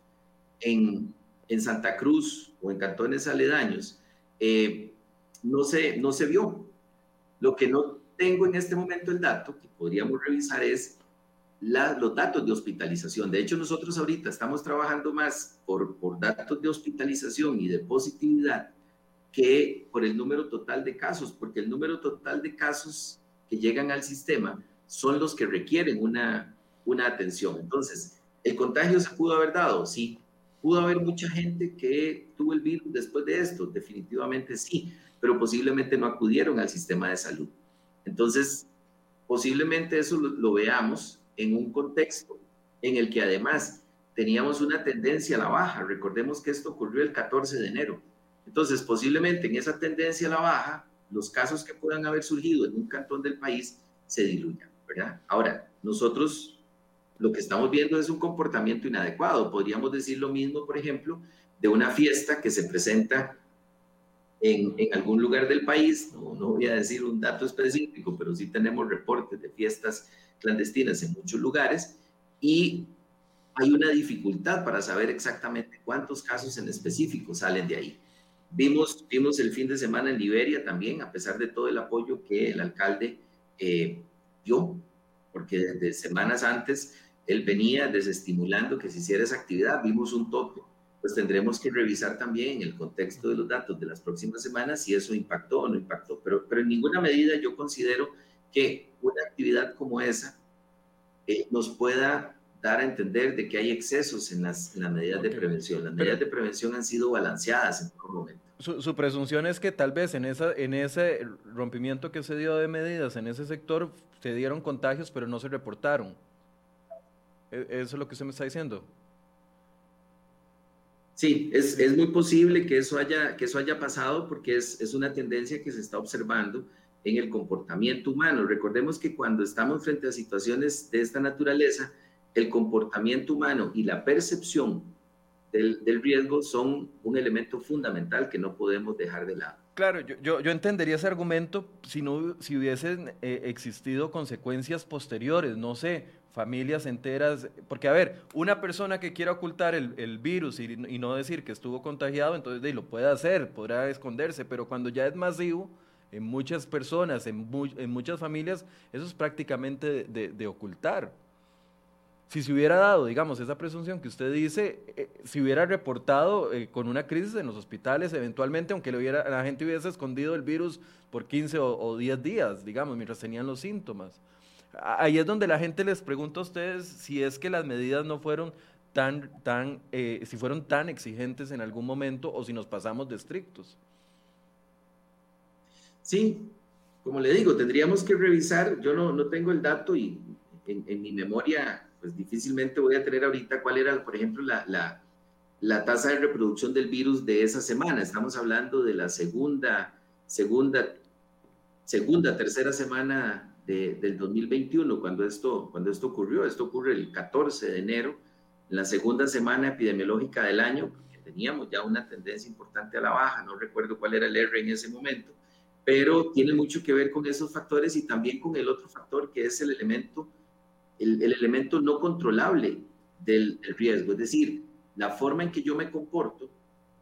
en, en Santa Cruz o en cantones aledaños, eh, no, se, no se vio. Lo que no tengo en este momento el dato que podríamos revisar es los datos de hospitalización. De hecho, nosotros ahorita estamos trabajando más por, por datos de hospitalización y de positividad que por el número total de casos, porque el número total de casos que llegan al sistema son los que requieren una, una atención. Entonces, ¿el contagio se pudo haber dado? Sí. ¿Pudo haber mucha gente que tuvo el virus después de esto? Definitivamente sí, pero posiblemente no acudieron al sistema de salud. Entonces, posiblemente eso lo veamos en un contexto en el que además teníamos una tendencia a la baja. Recordemos que esto ocurrió el 14 de enero. Entonces, posiblemente en esa tendencia a la baja, los casos que puedan haber surgido en un cantón del país se diluyan, ¿verdad? Ahora, nosotros lo que estamos viendo es un comportamiento inadecuado. Podríamos decir lo mismo, por ejemplo, de una fiesta que se presenta en, en, algún lugar del país, no, no voy a decir un dato específico, pero sí tenemos reportes de fiestas clandestinas en muchos lugares y hay una dificultad para saber exactamente cuántos casos en específico salen de ahí. Vimos, vimos el fin de semana en Liberia también, a pesar de todo el apoyo que el alcalde eh, dio, porque desde semanas antes él venía desestimulando que se hiciera esa actividad, vimos un tope. Pues tendremos que revisar también en el contexto de los datos de las próximas semanas si eso impactó o no impactó. Pero, pero en ninguna medida yo considero que una actividad como esa eh, nos pueda dar a entender de que hay excesos en las, medidas de prevención. Las medidas de prevención han sido balanceadas en todo momento. Su, presunción es que tal vez en, esa, en ese rompimiento que se dio de medidas en ese sector se dieron contagios, pero no se reportaron. ¿E, ¿Eso es lo que usted me está diciendo? Sí, es, es, muy posible que eso haya, que eso haya pasado porque es, es una tendencia que se está observando en el comportamiento humano. Recordemos que cuando estamos frente a situaciones de esta naturaleza, el comportamiento humano y la percepción del, del riesgo son un elemento fundamental que no podemos dejar de lado. Claro, yo, yo, yo, entendería ese argumento si, no, si hubiesen eh, existido consecuencias posteriores, no sé, familias enteras, porque a ver, una persona que quiera ocultar el, el virus y, y, no decir que estuvo contagiado, entonces de, lo puede hacer, podrá esconderse, pero cuando ya es masivo, en muchas personas, en, mu en muchas familias, eso es prácticamente de, de ocultar si se hubiera dado, digamos, esa presunción que usted dice, eh, se hubiera reportado eh, con una crisis en los hospitales eventualmente, aunque hubiera, la gente hubiese escondido el virus por 15 o, o 10 días, digamos, mientras tenían los síntomas. Ahí es donde la gente les pregunta a ustedes si es que las medidas no fueron tan, tan, eh, si fueron tan exigentes en algún momento o si nos pasamos de estrictos. Sí, como le digo, tendríamos que revisar, yo no, no tengo el dato y en, mi memoria pues difícilmente voy a tener ahorita cuál era, por ejemplo, la, la, la, tasa de reproducción del virus de esa semana. Estamos hablando de la segunda, segunda, segunda, tercera semana de, del 2021, cuando esto, cuando esto ocurrió. Esto ocurre el 14 de enero, en la segunda semana epidemiológica del año, que teníamos ya una tendencia importante a la baja, no recuerdo cuál era el R en ese momento, pero tiene mucho que ver con esos factores y también con el otro factor que es el elemento el, elemento no controlable del, riesgo, es decir, la forma en que yo me comporto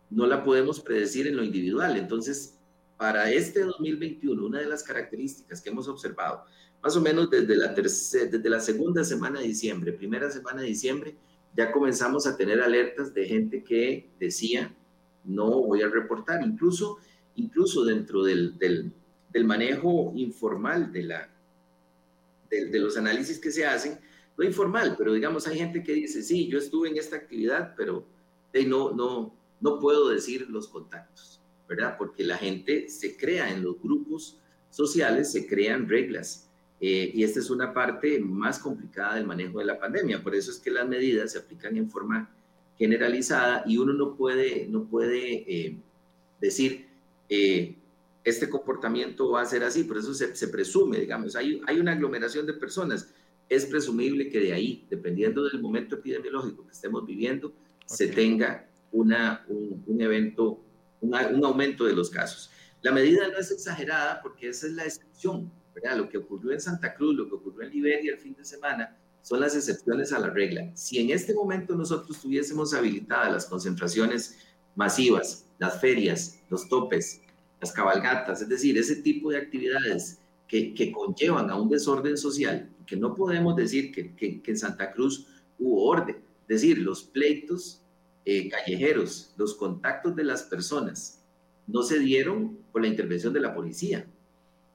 no la podemos predecir en lo individual. Entonces, para este 2021, una de las características que hemos observado, más o menos desde la, desde la segunda semana de diciembre, primera semana de diciembre, ya comenzamos a tener alertas de gente que decía, no voy a reportar, incluso, incluso dentro del, del, del manejo informal de la, de, los análisis que se hacen, no informal, pero digamos, hay gente que dice, sí, yo estuve en esta actividad, pero no, no, no puedo decir los contactos, ¿verdad? Porque la gente se crea en los grupos sociales, se crean reglas. Eh, y esta es una parte más complicada del manejo de la pandemia. Por eso es que las medidas se aplican en forma generalizada y uno no puede, no puede eh, decir, eh, este comportamiento va a ser así, por eso se, presume, digamos, hay, hay una aglomeración de personas, es presumible que de ahí, dependiendo del momento epidemiológico que estemos viviendo, se tenga una, un, evento, un aumento de los casos. La medida no es exagerada porque esa es la excepción, ¿verdad? Lo que ocurrió en Santa Cruz, lo que ocurrió en Liberia el fin de semana, son las excepciones a la regla. Si en este momento nosotros tuviésemos habilitadas las concentraciones masivas, las ferias, los topes, las cabalgatas, es decir, ese tipo de actividades que, que conllevan a un desorden social, que no podemos decir que, que, en Santa Cruz hubo orden, es decir, los pleitos eh, callejeros, los contactos de las personas, no se dieron por la intervención de la policía.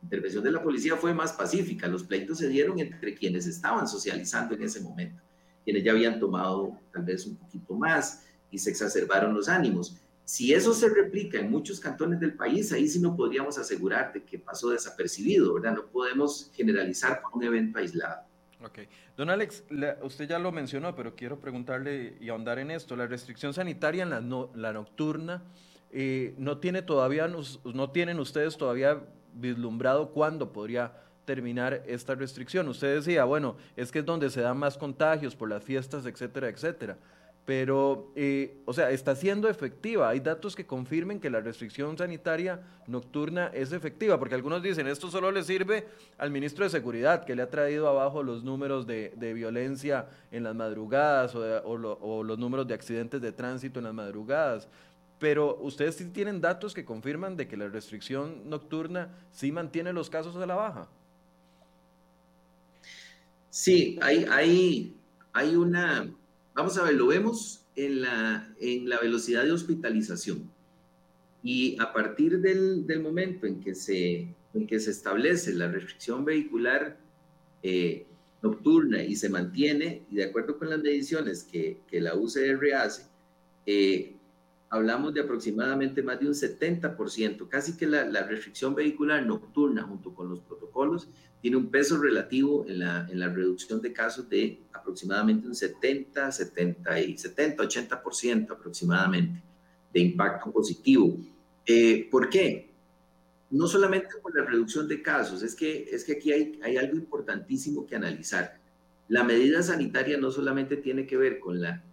La intervención de la policía fue más pacífica, los pleitos se dieron entre quienes estaban socializando en ese momento, quienes ya habían tomado tal vez un poquito más y se exacerbaron los ánimos. Si eso se replica en muchos cantones del país, ahí sí no podríamos asegurar de que pasó desapercibido, ¿verdad? No podemos generalizar por un evento aislado. Ok. Don Alex, usted ya lo mencionó, pero quiero preguntarle y ahondar en esto. La restricción sanitaria en la, la nocturna, eh, ¿no, tiene todavía, ¿no tienen ustedes todavía vislumbrado cuándo podría terminar esta restricción? Usted decía, bueno, es que es donde se dan más contagios por las fiestas, etcétera, etcétera pero, eh, o sea, está siendo efectiva. Hay datos que confirmen que la restricción sanitaria nocturna es efectiva, porque algunos dicen, esto solo le sirve al ministro de Seguridad, que le ha traído abajo los números de, violencia en las madrugadas o, los números de accidentes de tránsito en las madrugadas. Pero ustedes sí tienen datos que confirman de que la restricción nocturna sí mantiene los casos a la baja. Sí, hay, hay, hay una Vamos a ver, lo vemos en la, en la velocidad de hospitalización. Y a partir del, del momento en que, se, en que se establece la restricción vehicular eh, nocturna y se mantiene, y de acuerdo con las mediciones que, que la UCR hace, eh, hablamos de aproximadamente más de un 70%, casi que la, la, restricción vehicular nocturna junto con los protocolos tiene un peso relativo en la, en la reducción de casos de aproximadamente un 70, 70 y 70, 80% aproximadamente de impacto positivo. Eh, ¿Por qué? No solamente por la reducción de casos, es que, es que aquí hay, hay algo importantísimo que analizar. La medida sanitaria no solamente tiene que ver con la,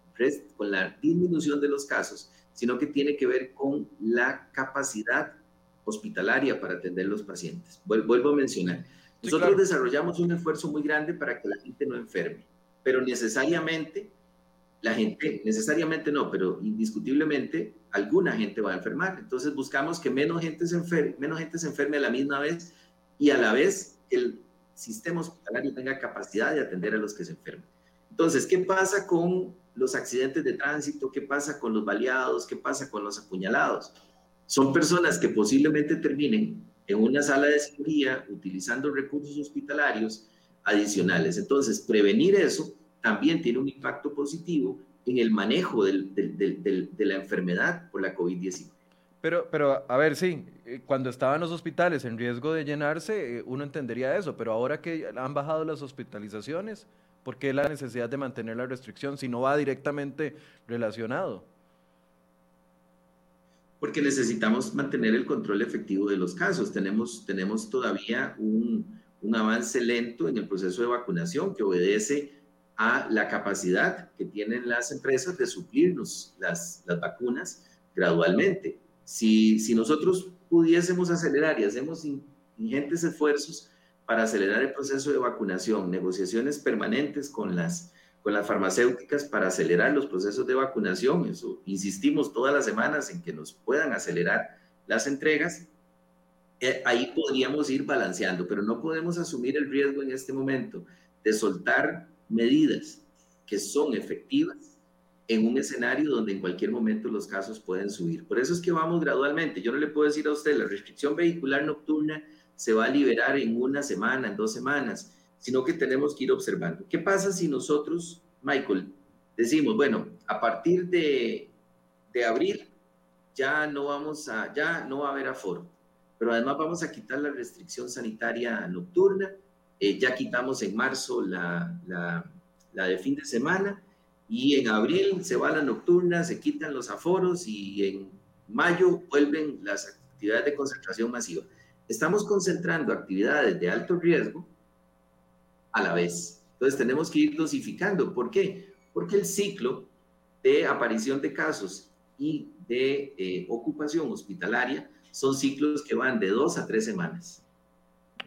con la disminución de los casos, sino que tiene que ver con la capacidad hospitalaria para atender los pacientes. Vuelvo a mencionar. Nosotros desarrollamos un esfuerzo muy grande para que la gente no enferme, pero necesariamente, la gente, necesariamente no, pero indiscutiblemente, alguna gente va a enfermar. Entonces buscamos que menos gente se enferme, menos gente se enferme a la misma vez y a la vez el sistema hospitalario tenga capacidad de atender a los que se enferman. Entonces, ¿qué pasa con los accidentes de tránsito, qué pasa con los baleados, qué pasa con los apuñalados. Son personas que posiblemente terminen en una sala de cirugía utilizando recursos hospitalarios adicionales. Entonces, prevenir eso también tiene un impacto positivo en el manejo de la enfermedad por la COVID-19. Pero, pero, a ver, sí, eh, cuando estaban los hospitales en riesgo de llenarse, eh, uno entendería eso, pero ahora que han bajado las hospitalizaciones, ¿Por qué la necesidad de mantener la restricción si no va directamente relacionado? Porque necesitamos mantener el control efectivo de los casos. Tenemos, tenemos todavía un, un avance lento en el proceso de vacunación que obedece a la capacidad que tienen las empresas de suplirnos las, las vacunas gradualmente. Si, si nosotros pudiésemos acelerar y hacemos ingentes esfuerzos, para acelerar el proceso de vacunación, negociaciones permanentes con las, con las farmacéuticas para acelerar los procesos de vacunación. Eso, insistimos todas las semanas en que nos puedan acelerar las entregas. Eh, ahí podríamos ir balanceando, pero no podemos asumir el riesgo en este momento de soltar medidas que son efectivas en un escenario donde en cualquier momento los casos pueden subir. Por eso es que vamos gradualmente. Yo no le puedo decir a usted, la restricción vehicular nocturna se va a liberar en una semana, en dos semanas, sino que tenemos que ir observando. ¿Qué pasa si nosotros, Michael, decimos, bueno, a partir de, de abril ya no vamos a, ya no va a haber aforo, pero además vamos a quitar la restricción sanitaria nocturna, eh, ya quitamos en marzo la, la, la de fin de semana y en abril se va la nocturna, se quitan los aforos y en mayo vuelven las actividades de concentración masiva estamos concentrando actividades de alto riesgo a la vez. Entonces tenemos que ir dosificando. ¿Por qué? Porque el ciclo de aparición de casos y de eh, ocupación hospitalaria son ciclos que van de dos a tres semanas.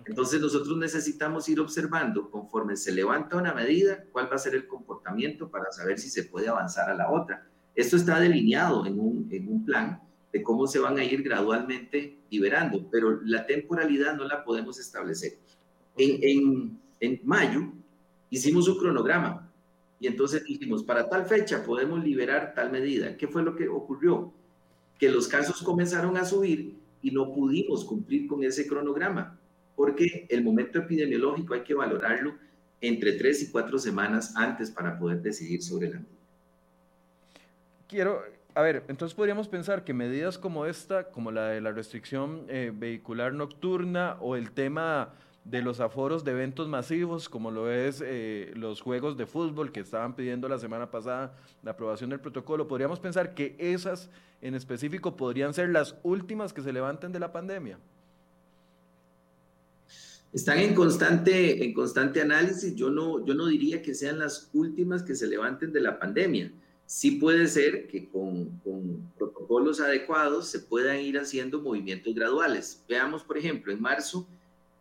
Entonces nosotros necesitamos ir observando conforme se levanta una medida, cuál va a ser el comportamiento para saber si se puede avanzar a la otra. Esto está delineado en un, en un plan de cómo se van a ir gradualmente liberando, pero la temporalidad no la podemos establecer. En, en, mayo hicimos un cronograma y entonces dijimos, para tal fecha podemos liberar tal medida. ¿Qué fue lo que ocurrió? Que los casos comenzaron a subir y no pudimos cumplir con ese cronograma, porque el momento epidemiológico hay que valorarlo entre tres y cuatro semanas antes para poder decidir sobre la medida. Quiero, a ver, entonces podríamos pensar que medidas como esta, como la de la restricción eh, vehicular nocturna o el tema de los aforos de eventos masivos, como lo es eh, los juegos de fútbol que estaban pidiendo la semana pasada la aprobación del protocolo, podríamos pensar que esas en específico podrían ser las últimas que se levanten de la pandemia. Están en constante, en constante análisis. Yo no, yo no diría que sean las últimas que se levanten de la pandemia sí puede ser que con, protocolos adecuados se puedan ir haciendo movimientos graduales. Veamos, por ejemplo, en marzo,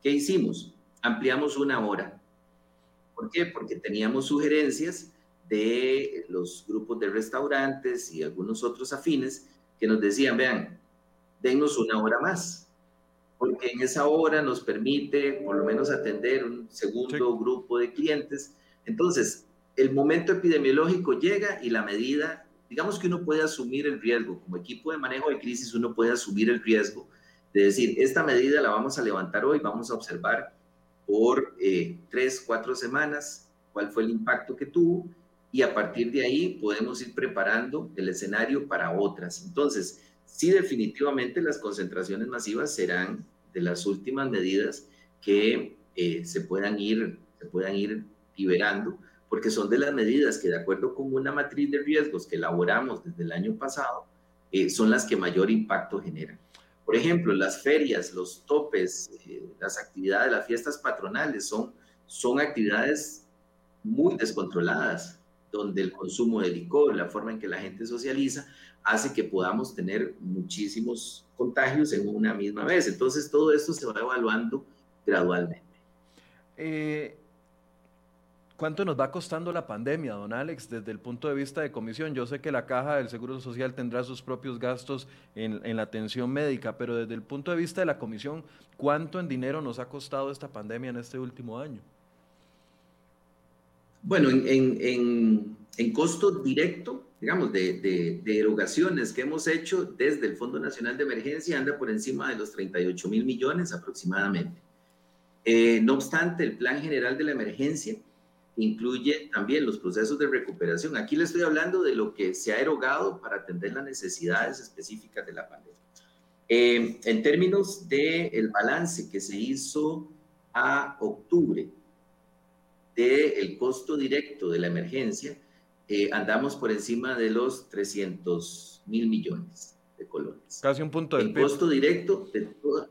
¿qué hicimos? Ampliamos una hora. ¿Por qué? Porque teníamos sugerencias de los grupos de restaurantes y algunos otros afines que nos decían, vean, denos una hora más, porque en esa hora nos permite por lo menos atender un segundo grupo de clientes. Entonces, el momento epidemiológico llega y la medida, digamos que uno puede asumir el riesgo, como equipo de manejo de crisis uno puede asumir el riesgo de decir, esta medida la vamos a levantar hoy, vamos a observar por eh, tres, cuatro semanas cuál fue el impacto que tuvo y a partir de ahí podemos ir preparando el escenario para otras. Entonces, sí definitivamente las concentraciones masivas serán de las últimas medidas que eh, se, puedan ir, se puedan ir liberando, porque son de las medidas que de acuerdo con una matriz de riesgos que elaboramos desde el año pasado, eh, son las que mayor impacto generan. Por ejemplo, las ferias, los topes, eh, las actividades, las fiestas patronales son, son actividades muy descontroladas, donde el consumo de licor, la forma en que la gente socializa, hace que podamos tener muchísimos contagios en una misma vez. Entonces, todo esto se va evaluando gradualmente. Eh, ¿Cuánto nos va costando la pandemia, don Alex, desde el punto de vista de comisión? Yo sé que la caja del Seguro Social tendrá sus propios gastos en, la atención médica, pero desde el punto de vista de la comisión, ¿cuánto en dinero nos ha costado esta pandemia en este último año? Bueno, en, costo directo, digamos, de, erogaciones que hemos hecho desde el Fondo Nacional de Emergencia, anda por encima de los 38 mil millones aproximadamente. Eh, no obstante, el Plan General de la Emergencia incluye también los procesos de recuperación. Aquí le estoy hablando de lo que se ha erogado para atender las necesidades específicas de la pandemia. Eh, en términos del el balance que se hizo a octubre del costo directo de la emergencia, eh, andamos por encima de los 300 mil millones de colones. Casi un punto de El costo directo de toda,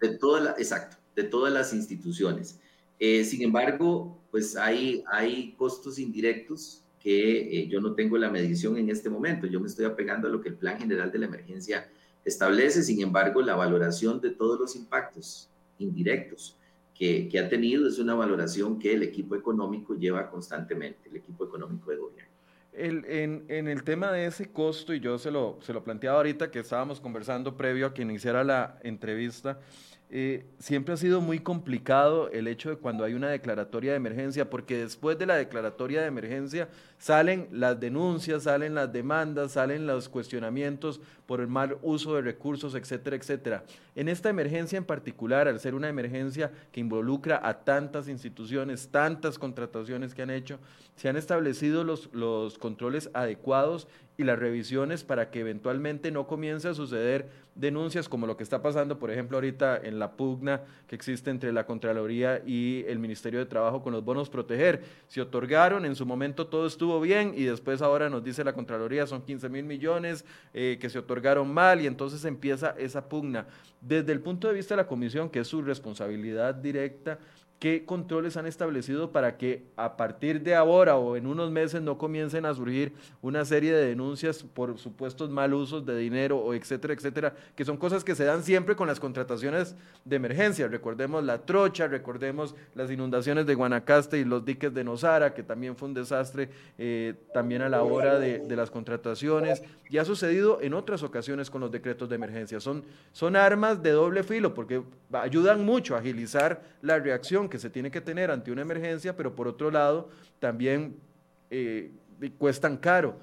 de toda la, exacto, de todas las instituciones. Eh, sin embargo, pues hay, hay costos indirectos que eh, yo no tengo la medición en este momento. Yo me estoy apegando a lo que el Plan General de la Emergencia establece. Sin embargo, la valoración de todos los impactos indirectos que, que ha tenido es una valoración que el equipo económico lleva constantemente, el equipo económico de gobierno. El, en, en, el tema de ese costo, y yo se lo, se lo planteaba ahorita que estábamos conversando previo a que iniciara la entrevista, eh, siempre ha sido muy complicado el hecho de cuando hay una declaratoria de emergencia, porque después de la declaratoria de emergencia salen las denuncias, salen las demandas, salen los cuestionamientos por el mal uso de recursos, etcétera, etcétera. En esta emergencia en particular, al ser una emergencia que involucra a tantas instituciones, tantas contrataciones que han hecho, se han establecido los, los controles adecuados y las revisiones para que eventualmente no comience a suceder denuncias como lo que está pasando, por ejemplo, ahorita en la pugna que existe entre la Contraloría y el Ministerio de Trabajo con los bonos proteger. Se otorgaron, en su momento todo estuvo bien y después ahora nos dice la Contraloría son 15 mil millones eh, que se otorgaron mal y entonces empieza esa pugna. Desde el punto de vista de la Comisión, que es su responsabilidad directa, ¿Qué controles han establecido para que a partir de ahora o en unos meses no comiencen a surgir una serie de denuncias por supuestos mal usos de dinero o etcétera, etcétera, que son cosas que se dan siempre con las contrataciones de emergencia? Recordemos la trocha, recordemos las inundaciones de Guanacaste y los diques de Nosara, que también fue un desastre eh, también a la hora de, de, las contrataciones. Y ha sucedido en otras ocasiones con los decretos de emergencia. Son, son armas de doble filo porque ayudan mucho a agilizar la reacción que se tiene que tener ante una emergencia, pero por otro lado también eh, cuestan caro.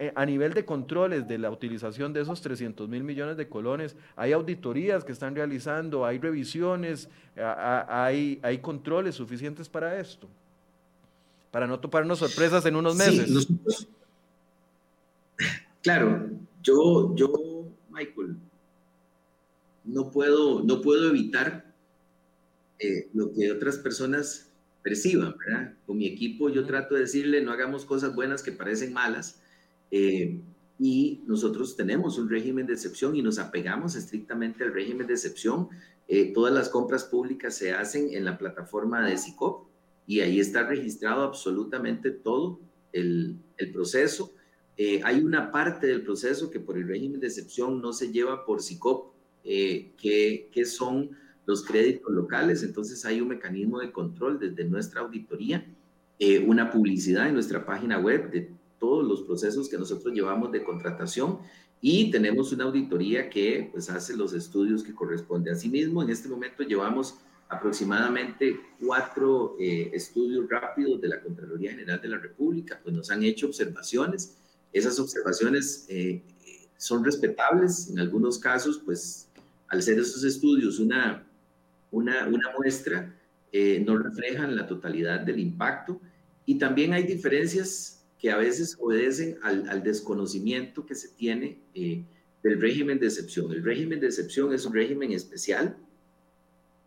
Eh, a nivel de controles de la utilización de esos 300 mil millones de colones, hay auditorías que están realizando, hay revisiones, hay, hay controles suficientes para esto, para no toparnos sorpresas en unos meses. claro, yo, yo, Michael, no puedo, no puedo evitar eh, lo que otras personas perciban, ¿verdad? Con mi equipo yo trato de decirle, no hagamos cosas buenas que parecen malas. Eh, y nosotros tenemos un régimen de excepción y nos apegamos estrictamente al régimen de excepción. Eh, todas las compras públicas se hacen en la plataforma de SICOP y ahí está registrado absolutamente todo el, el proceso. hay una parte del proceso que por el régimen de excepción no se lleva por SICOP, que, que son los créditos locales, entonces hay un mecanismo de control desde nuestra auditoría, eh, una publicidad en nuestra página web de todos los procesos que nosotros llevamos de contratación y tenemos una auditoría que pues hace los estudios que corresponde. Asimismo, en este momento llevamos aproximadamente cuatro eh, estudios rápidos de la Contraloría General de la República, pues nos han hecho observaciones. Esas observaciones eh, son respetables, en algunos casos, pues al ser esos estudios una una, muestra, eh, no reflejan la totalidad del impacto y también hay diferencias que a veces obedecen al, desconocimiento que se tiene eh, del régimen de excepción. El régimen de excepción es un régimen especial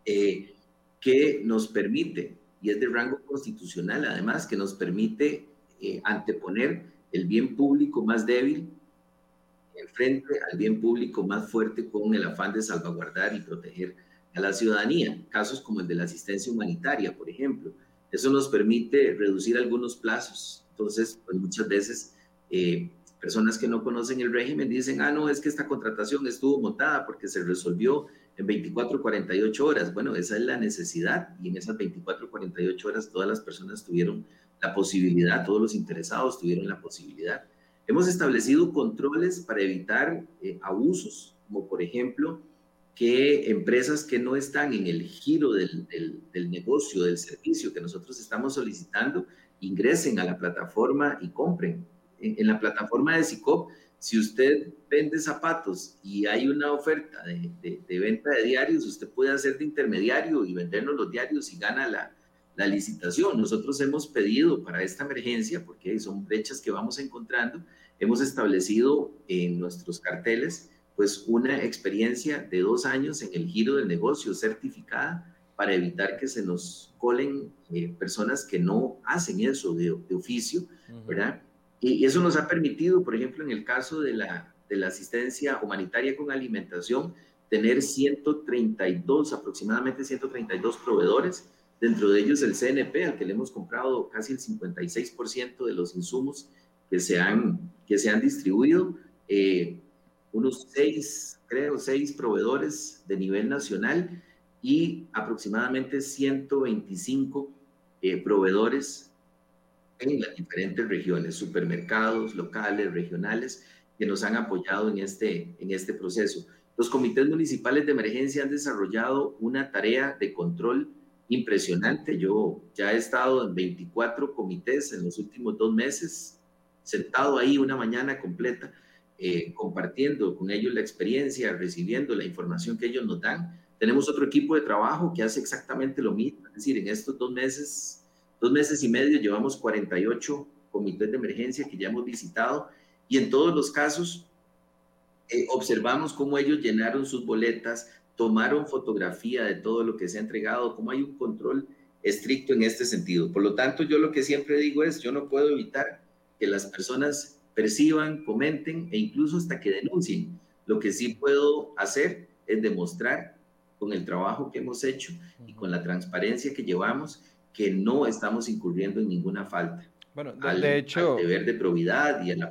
eh, que nos permite, y es de rango constitucional además, que nos permite eh, anteponer el bien público más débil en frente al bien público más fuerte con el afán de salvaguardar y proteger a la ciudadanía. Casos como el de la asistencia humanitaria, por ejemplo. Eso nos permite reducir algunos plazos. Entonces, pues muchas veces eh, personas que no conocen el régimen dicen, ah, no, es que esta contratación estuvo montada porque se resolvió en 24, 48 horas. Bueno, esa es la necesidad y en esas 24, 48 horas todas las personas tuvieron la posibilidad, todos los interesados tuvieron la posibilidad. Hemos establecido controles para evitar eh, abusos, como por ejemplo que empresas que no están en el giro del, del, negocio, del servicio que nosotros estamos solicitando, ingresen a la plataforma y compren. En, la plataforma de SICOP, si usted vende zapatos y hay una oferta de, de, venta de diarios, usted puede hacer de intermediario y vendernos los diarios y gana la, la licitación. Nosotros hemos pedido para esta emergencia, porque son brechas que vamos encontrando, hemos establecido en nuestros carteles pues una experiencia de dos años en el giro del negocio certificada para evitar que se nos colen eh, personas que no hacen eso de, oficio, ¿verdad? Y, eso nos ha permitido, por ejemplo, en el caso de la, de la asistencia humanitaria con alimentación, tener 132, aproximadamente 132 proveedores, dentro de ellos el CNP, al que le hemos comprado casi el 56% de los insumos que se han, que se han distribuido. Eh, unos seis, creo, seis proveedores de nivel nacional y aproximadamente 125 eh, proveedores en las diferentes regiones, supermercados locales, regionales, que nos han apoyado en este, en este proceso. Los comités municipales de emergencia han desarrollado una tarea de control impresionante. Yo ya he estado en 24 comités en los últimos dos meses, sentado ahí una mañana completa eh, compartiendo con ellos la experiencia, recibiendo la información que ellos nos dan. Tenemos otro equipo de trabajo que hace exactamente lo mismo, es decir, en estos dos meses, dos meses y medio llevamos 48 comités de emergencia que ya hemos visitado y en todos los casos eh, observamos cómo ellos llenaron sus boletas, tomaron fotografía de todo lo que se ha entregado, cómo hay un control estricto en este sentido. Por lo tanto, yo lo que siempre digo es, yo no puedo evitar que las personas perciban, comenten e incluso hasta que denuncien. Lo que sí puedo hacer es demostrar con el trabajo que hemos hecho y con la transparencia que llevamos que no estamos incurriendo en ninguna falta. Bueno, de, hecho, al deber de probidad y a la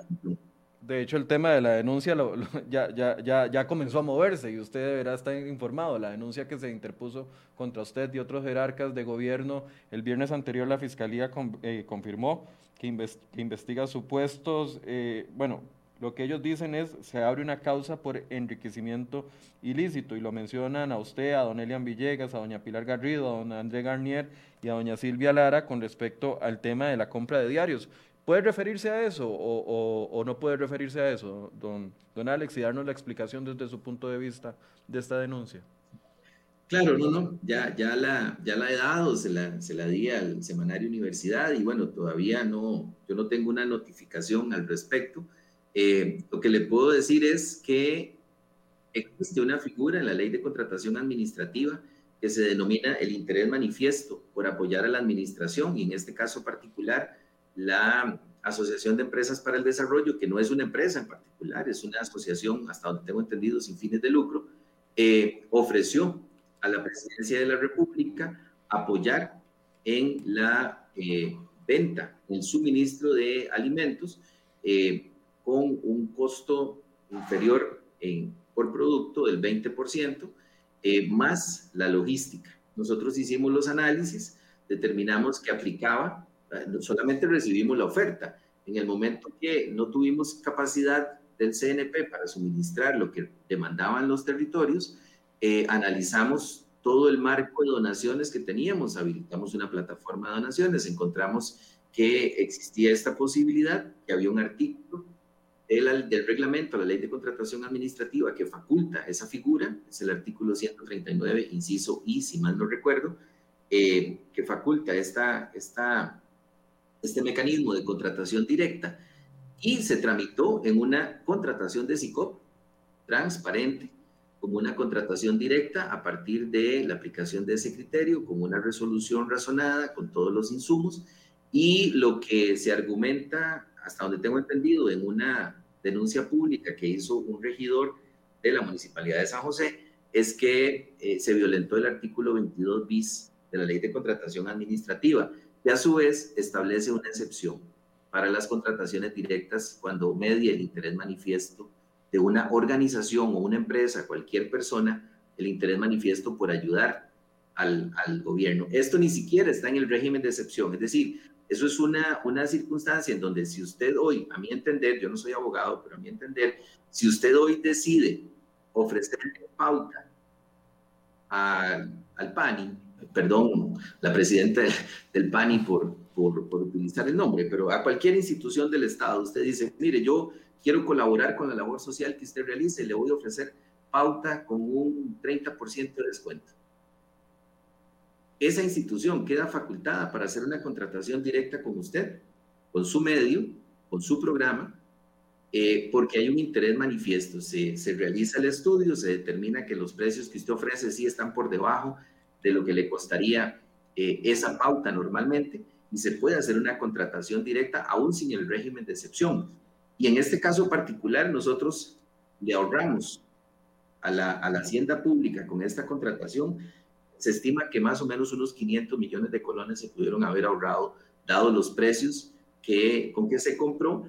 de hecho, el tema de la denuncia ya, ya, ya, ya, comenzó a moverse y usted deberá estar informado. La denuncia que se interpuso contra usted y otros jerarcas de gobierno el viernes anterior, la Fiscalía eh, confirmó que, investiga supuestos, eh, bueno, lo que ellos dicen es, se abre una causa por enriquecimiento ilícito y lo mencionan a usted, a don Elian Villegas, a doña Pilar Garrido, a don André Garnier y a doña Silvia Lara con respecto al tema de la compra de diarios. ¿Puede referirse a eso o, no puede referirse a eso, don, don Alex, y darnos la explicación desde su punto de vista de esta denuncia? Claro, no, no, ya, ya, la, ya la he dado, se la, se la di al semanario Universidad y bueno, todavía no, yo no tengo una notificación al respecto. Eh, lo que le puedo decir es que existe una figura en la ley de contratación administrativa que se denomina el interés manifiesto por apoyar a la administración y en este caso particular la Asociación de Empresas para el Desarrollo, que no es una empresa en particular, es una asociación, hasta donde tengo entendido, sin fines de lucro, eh, ofreció a la presidencia de la República apoyar en la eh, venta, el suministro de alimentos eh, con un costo inferior por producto del 20%, más la logística. Nosotros hicimos los análisis, determinamos que aplicaba solamente recibimos la oferta. En el momento que no tuvimos capacidad del CNP para suministrar lo que demandaban los territorios, eh, analizamos todo el marco de donaciones que teníamos, habilitamos una plataforma de donaciones, encontramos que existía esta posibilidad, que había un artículo del, del, reglamento, la ley de contratación administrativa que faculta esa figura, es el artículo 139, inciso I, si mal no recuerdo, eh, que faculta esta, esta este mecanismo de contratación directa y se tramitó en una contratación de SICOP transparente, como una contratación directa a partir de la aplicación de ese criterio, con una resolución razonada, con todos los insumos, y lo que se argumenta, hasta donde tengo entendido, en una denuncia pública que hizo un regidor de la Municipalidad de San José, es que eh, se violentó el artículo 22 bis de la Ley de Contratación Administrativa, que a su vez establece una excepción para las contrataciones directas cuando media el interés manifiesto de una organización o una empresa, cualquier persona, el interés manifiesto por ayudar al, al, gobierno. Esto ni siquiera está en el régimen de excepción, es decir, eso es una, una circunstancia en donde si usted hoy, a mi entender, yo no soy abogado, pero a mi entender, si usted hoy decide ofrecer pauta al, al PANI, perdón, la presidenta del PANI por, por, por, utilizar el nombre, pero a cualquier institución del Estado, usted dice, mire, yo quiero colaborar con la labor social que usted realice, le voy a ofrecer pauta con un 30% de descuento. Esa institución queda facultada para hacer una contratación directa con usted, con su medio, con su programa, eh, porque hay un interés manifiesto. Se, se realiza el estudio, se determina que los precios que usted ofrece sí están por debajo de lo que le costaría eh, esa pauta normalmente y se puede hacer una contratación directa aún sin el régimen de excepción. Y en este caso particular nosotros le ahorramos a la, a la hacienda pública con esta contratación, se estima que más o menos unos 500 millones de colones se pudieron haber ahorrado, dado los precios que, con que se compró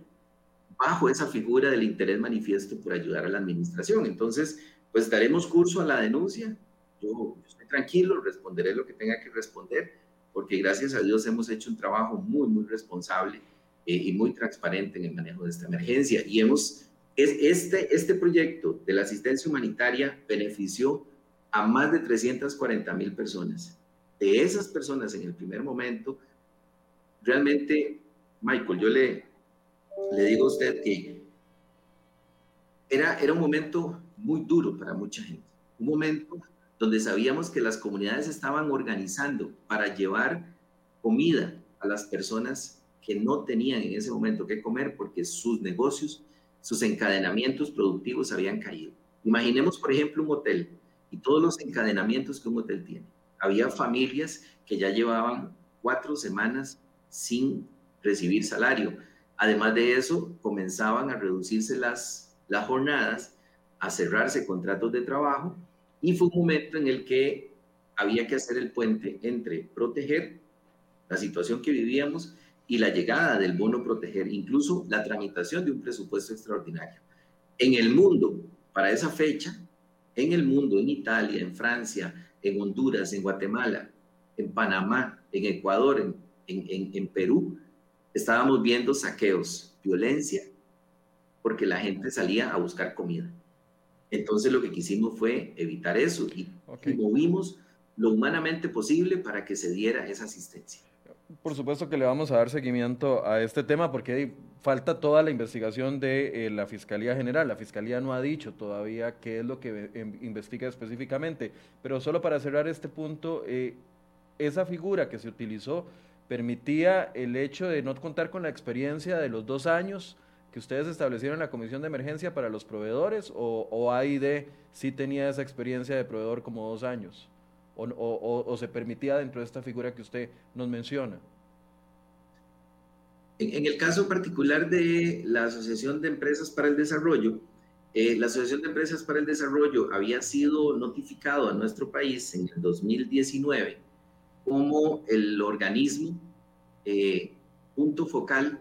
bajo esa figura del interés manifiesto por ayudar a la administración. Entonces, pues daremos curso a la denuncia. Yo, tranquilo, responderé lo que tenga que responder, porque gracias a Dios hemos hecho un trabajo muy, muy responsable eh, y muy transparente en el manejo de esta emergencia. Y hemos, es, este, este proyecto de la asistencia humanitaria benefició a más de 340 mil personas. De esas personas en el primer momento, realmente, Michael, yo le, le digo a usted que era, era un momento muy duro para mucha gente, un momento donde sabíamos que las comunidades estaban organizando para llevar comida a las personas que no tenían en ese momento que comer porque sus negocios, sus encadenamientos productivos habían caído. Imaginemos, por ejemplo, un hotel y todos los encadenamientos que un hotel tiene. Había familias que ya llevaban cuatro semanas sin recibir salario Además de eso, comenzaban a reducirse las, las jornadas, a cerrarse contratos de trabajo y fue un momento en el que había que hacer el puente entre proteger la situación que vivíamos y la llegada del bono proteger, incluso la tramitación de un presupuesto extraordinario. En el mundo, para esa fecha, en el mundo, en Italia, en Francia, en Honduras, en Guatemala, en Panamá, en Ecuador, en, en, en Perú, estábamos viendo saqueos, violencia, porque la gente salía a buscar comida. Entonces lo que quisimos fue evitar eso y, movimos lo humanamente posible para que se diera esa asistencia. Por supuesto que le vamos a dar seguimiento a este tema porque falta toda la investigación de eh, la Fiscalía General. La Fiscalía no ha dicho todavía qué es lo que eh, investiga específicamente, pero solo para cerrar este punto, eh, esa figura que se utilizó permitía el hecho de no contar con la experiencia de los dos años que ustedes establecieron la Comisión de Emergencia para los proveedores o, o AID sí tenía esa experiencia de proveedor como dos años o, o, se permitía dentro de esta figura que usted nos menciona? En, el caso particular de la Asociación de Empresas para el Desarrollo, eh, la Asociación de Empresas para el Desarrollo había sido notificado a nuestro país en el 2019 como el organismo eh, punto focal,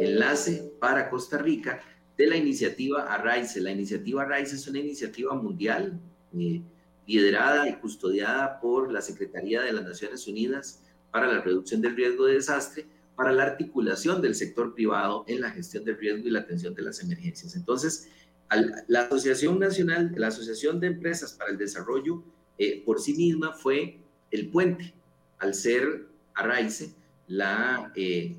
enlace para Costa Rica de la iniciativa Arraice. La iniciativa Arraice es una iniciativa mundial eh, liderada y custodiada por la Secretaría de las Naciones Unidas para la reducción del riesgo de desastre, para la articulación del sector privado en la gestión del riesgo y la atención de las emergencias. Entonces, la Asociación Nacional, la Asociación de Empresas para el Desarrollo, eh, por sí misma fue el puente al ser Arraice, la, eh,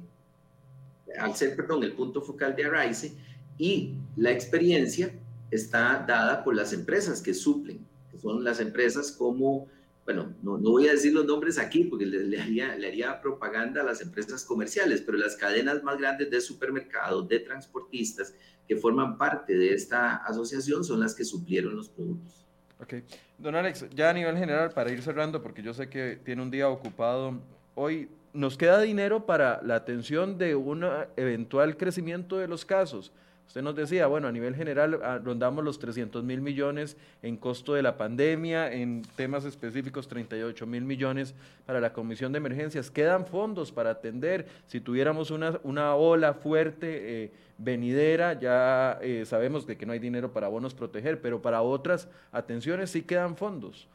al ser, perdón, el punto focal de Arraice, y la experiencia está dada por las empresas que suplen, que son las empresas como bueno, no, no, voy a decir los nombres aquí porque le, haría, le haría propaganda a las empresas comerciales, pero las cadenas más grandes de supermercados, de transportistas, que forman parte de esta asociación son las que suplieron los productos. Ok. Don Alex, ya a nivel general, para ir cerrando, porque yo sé que tiene un día ocupado hoy, ¿nos queda dinero para la atención de un eventual crecimiento de los casos? Usted nos decía, bueno, a nivel general ah, rondamos los 300 mil millones en costo de la pandemia, en temas específicos 38 mil millones para la Comisión de Emergencias. Quedan fondos para atender. Si tuviéramos una, una ola fuerte eh, venidera, ya eh, sabemos de que no hay dinero para bonos proteger, pero para otras atenciones sí quedan fondos.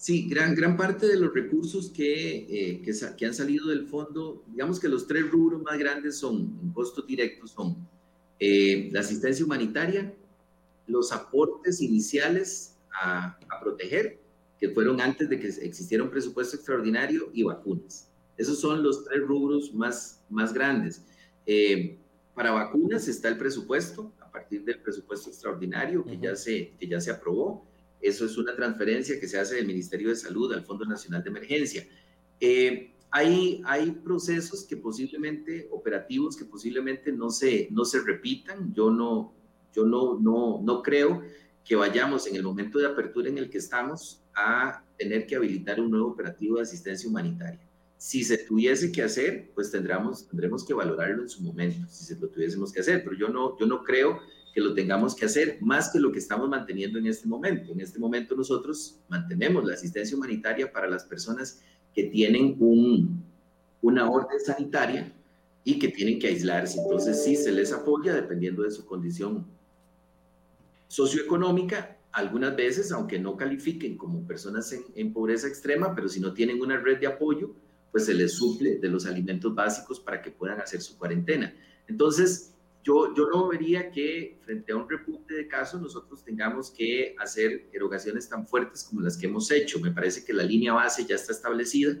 Sí, gran, gran parte de los recursos que, eh, que, han salido del fondo, digamos que los tres rubros más grandes son, en costos directos, son eh, la asistencia humanitaria, los aportes iniciales a, proteger, que fueron antes de que existiera un presupuesto extraordinario, y vacunas. Esos son los tres rubros más, más grandes. Eh, para vacunas está el presupuesto, a partir del presupuesto extraordinario que, ya, se, que ya se aprobó. Eso es una transferencia que se hace del Ministerio de Salud al Fondo Nacional de Emergencia. Eh, hay, hay procesos que posiblemente, operativos que posiblemente no se, no se repitan. Yo, no, yo no, no, no creo que vayamos en el momento de apertura en el que estamos a tener que habilitar un nuevo operativo de asistencia humanitaria. Si se tuviese que hacer, pues tendremos, tendremos que valorarlo en su momento, si se lo tuviésemos que hacer, pero yo no, yo no creo que lo tengamos que hacer más que lo que estamos manteniendo en este momento. En este momento nosotros mantenemos la asistencia humanitaria para las personas que tienen un, una orden sanitaria y que tienen que aislarse. Entonces sí se les apoya dependiendo de su condición socioeconómica, algunas veces, aunque no califiquen como personas en, en pobreza extrema, pero si no tienen una red de apoyo, pues se les suple de los alimentos básicos para que puedan hacer su cuarentena. Entonces, yo, yo no vería que frente a un repunte de casos nosotros tengamos que hacer erogaciones tan fuertes como las que hemos hecho. Me parece que la línea base ya está establecida.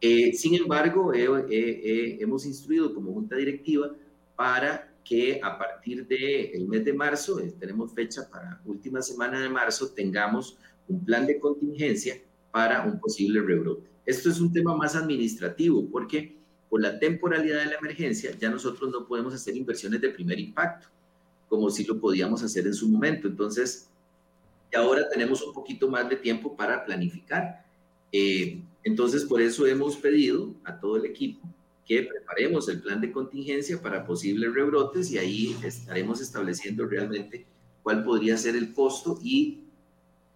Eh, sin embargo, hemos instruido como junta directiva para que a partir del mes de marzo, eh, tenemos fecha para última semana de marzo, tengamos un plan de contingencia para un posible rebrote. Esto es un tema más administrativo porque por la temporalidad de la emergencia, ya nosotros no podemos hacer inversiones de primer impacto, como si lo podíamos hacer en su momento. Entonces, ahora tenemos un poquito más de tiempo para planificar. Eh, entonces, por eso hemos pedido a todo el equipo que preparemos el plan de contingencia para posibles rebrotes y ahí estaremos estableciendo realmente cuál podría ser el costo y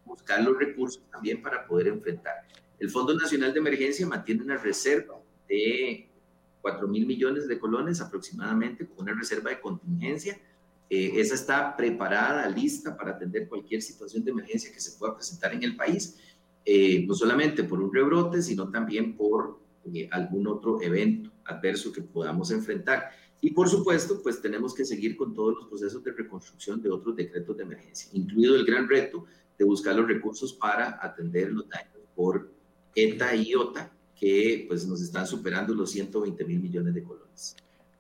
buscar los recursos también para poder enfrentar. El Fondo Nacional de Emergencia mantiene una reserva de 4 mil millones de colones aproximadamente, con una reserva de contingencia. Eh, esa está preparada, lista para atender cualquier situación de emergencia que se pueda presentar en el país, eh, no solamente por un rebrote, sino también por eh, algún otro evento adverso que podamos enfrentar. Y por supuesto, pues tenemos que seguir con todos los procesos de reconstrucción de otros decretos de emergencia, incluido el gran reto de buscar los recursos para atender los daños por ETA y IOTA, que pues nos están superando los 120 mil millones de colones.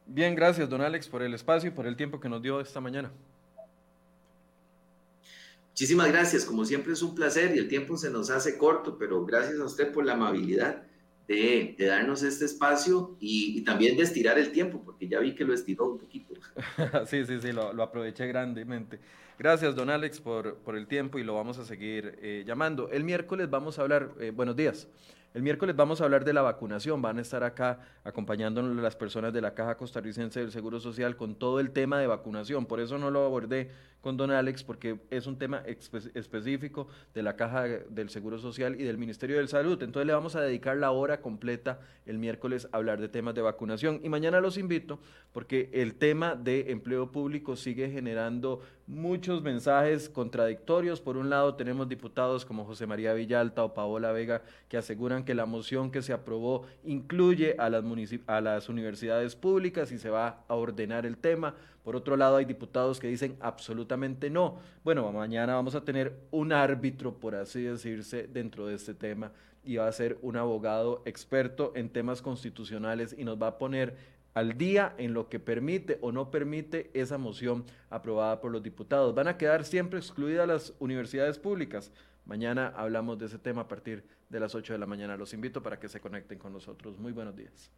Bien, gracias don Alex por el espacio y por el tiempo que nos dio esta mañana. Muchísimas gracias, como siempre es un placer y el tiempo se nos hace corto, pero gracias a usted por la amabilidad de, darnos este espacio y, también de estirar el tiempo, porque ya vi que lo estiró un poquito. sí, sí, sí, lo, aproveché grandemente. Gracias, don Alex, por, por, el tiempo y lo vamos a seguir eh, llamando. El miércoles vamos a hablar, eh, buenos días. El miércoles vamos a hablar de la vacunación. Van a estar acá acompañándonos las personas de la Caja Costarricense del Seguro Social con todo el tema de vacunación. Por eso no lo abordé con don Alex, porque es un tema específico de la Caja del Seguro Social y del Ministerio de Salud. Entonces le vamos a dedicar la hora completa el miércoles a hablar de temas de vacunación. Y mañana los invito porque el tema de empleo público sigue generando muchos mensajes contradictorios. Por un lado tenemos diputados como José María Villalta o Paola Vega que aseguran que la moción que se aprobó incluye a las, a las universidades públicas y se va a ordenar el tema. Por otro lado, hay diputados que dicen absolutamente no. Bueno, mañana vamos a tener un árbitro, por así decirse, dentro de este tema y va a ser un abogado experto en temas constitucionales y nos va a poner al día en lo que permite o no permite esa moción aprobada por los diputados. ¿Van a quedar siempre excluidas las universidades públicas? Mañana hablamos de ese tema a partir de las 8 de la mañana. Los invito para que se conecten con nosotros. Muy buenos días.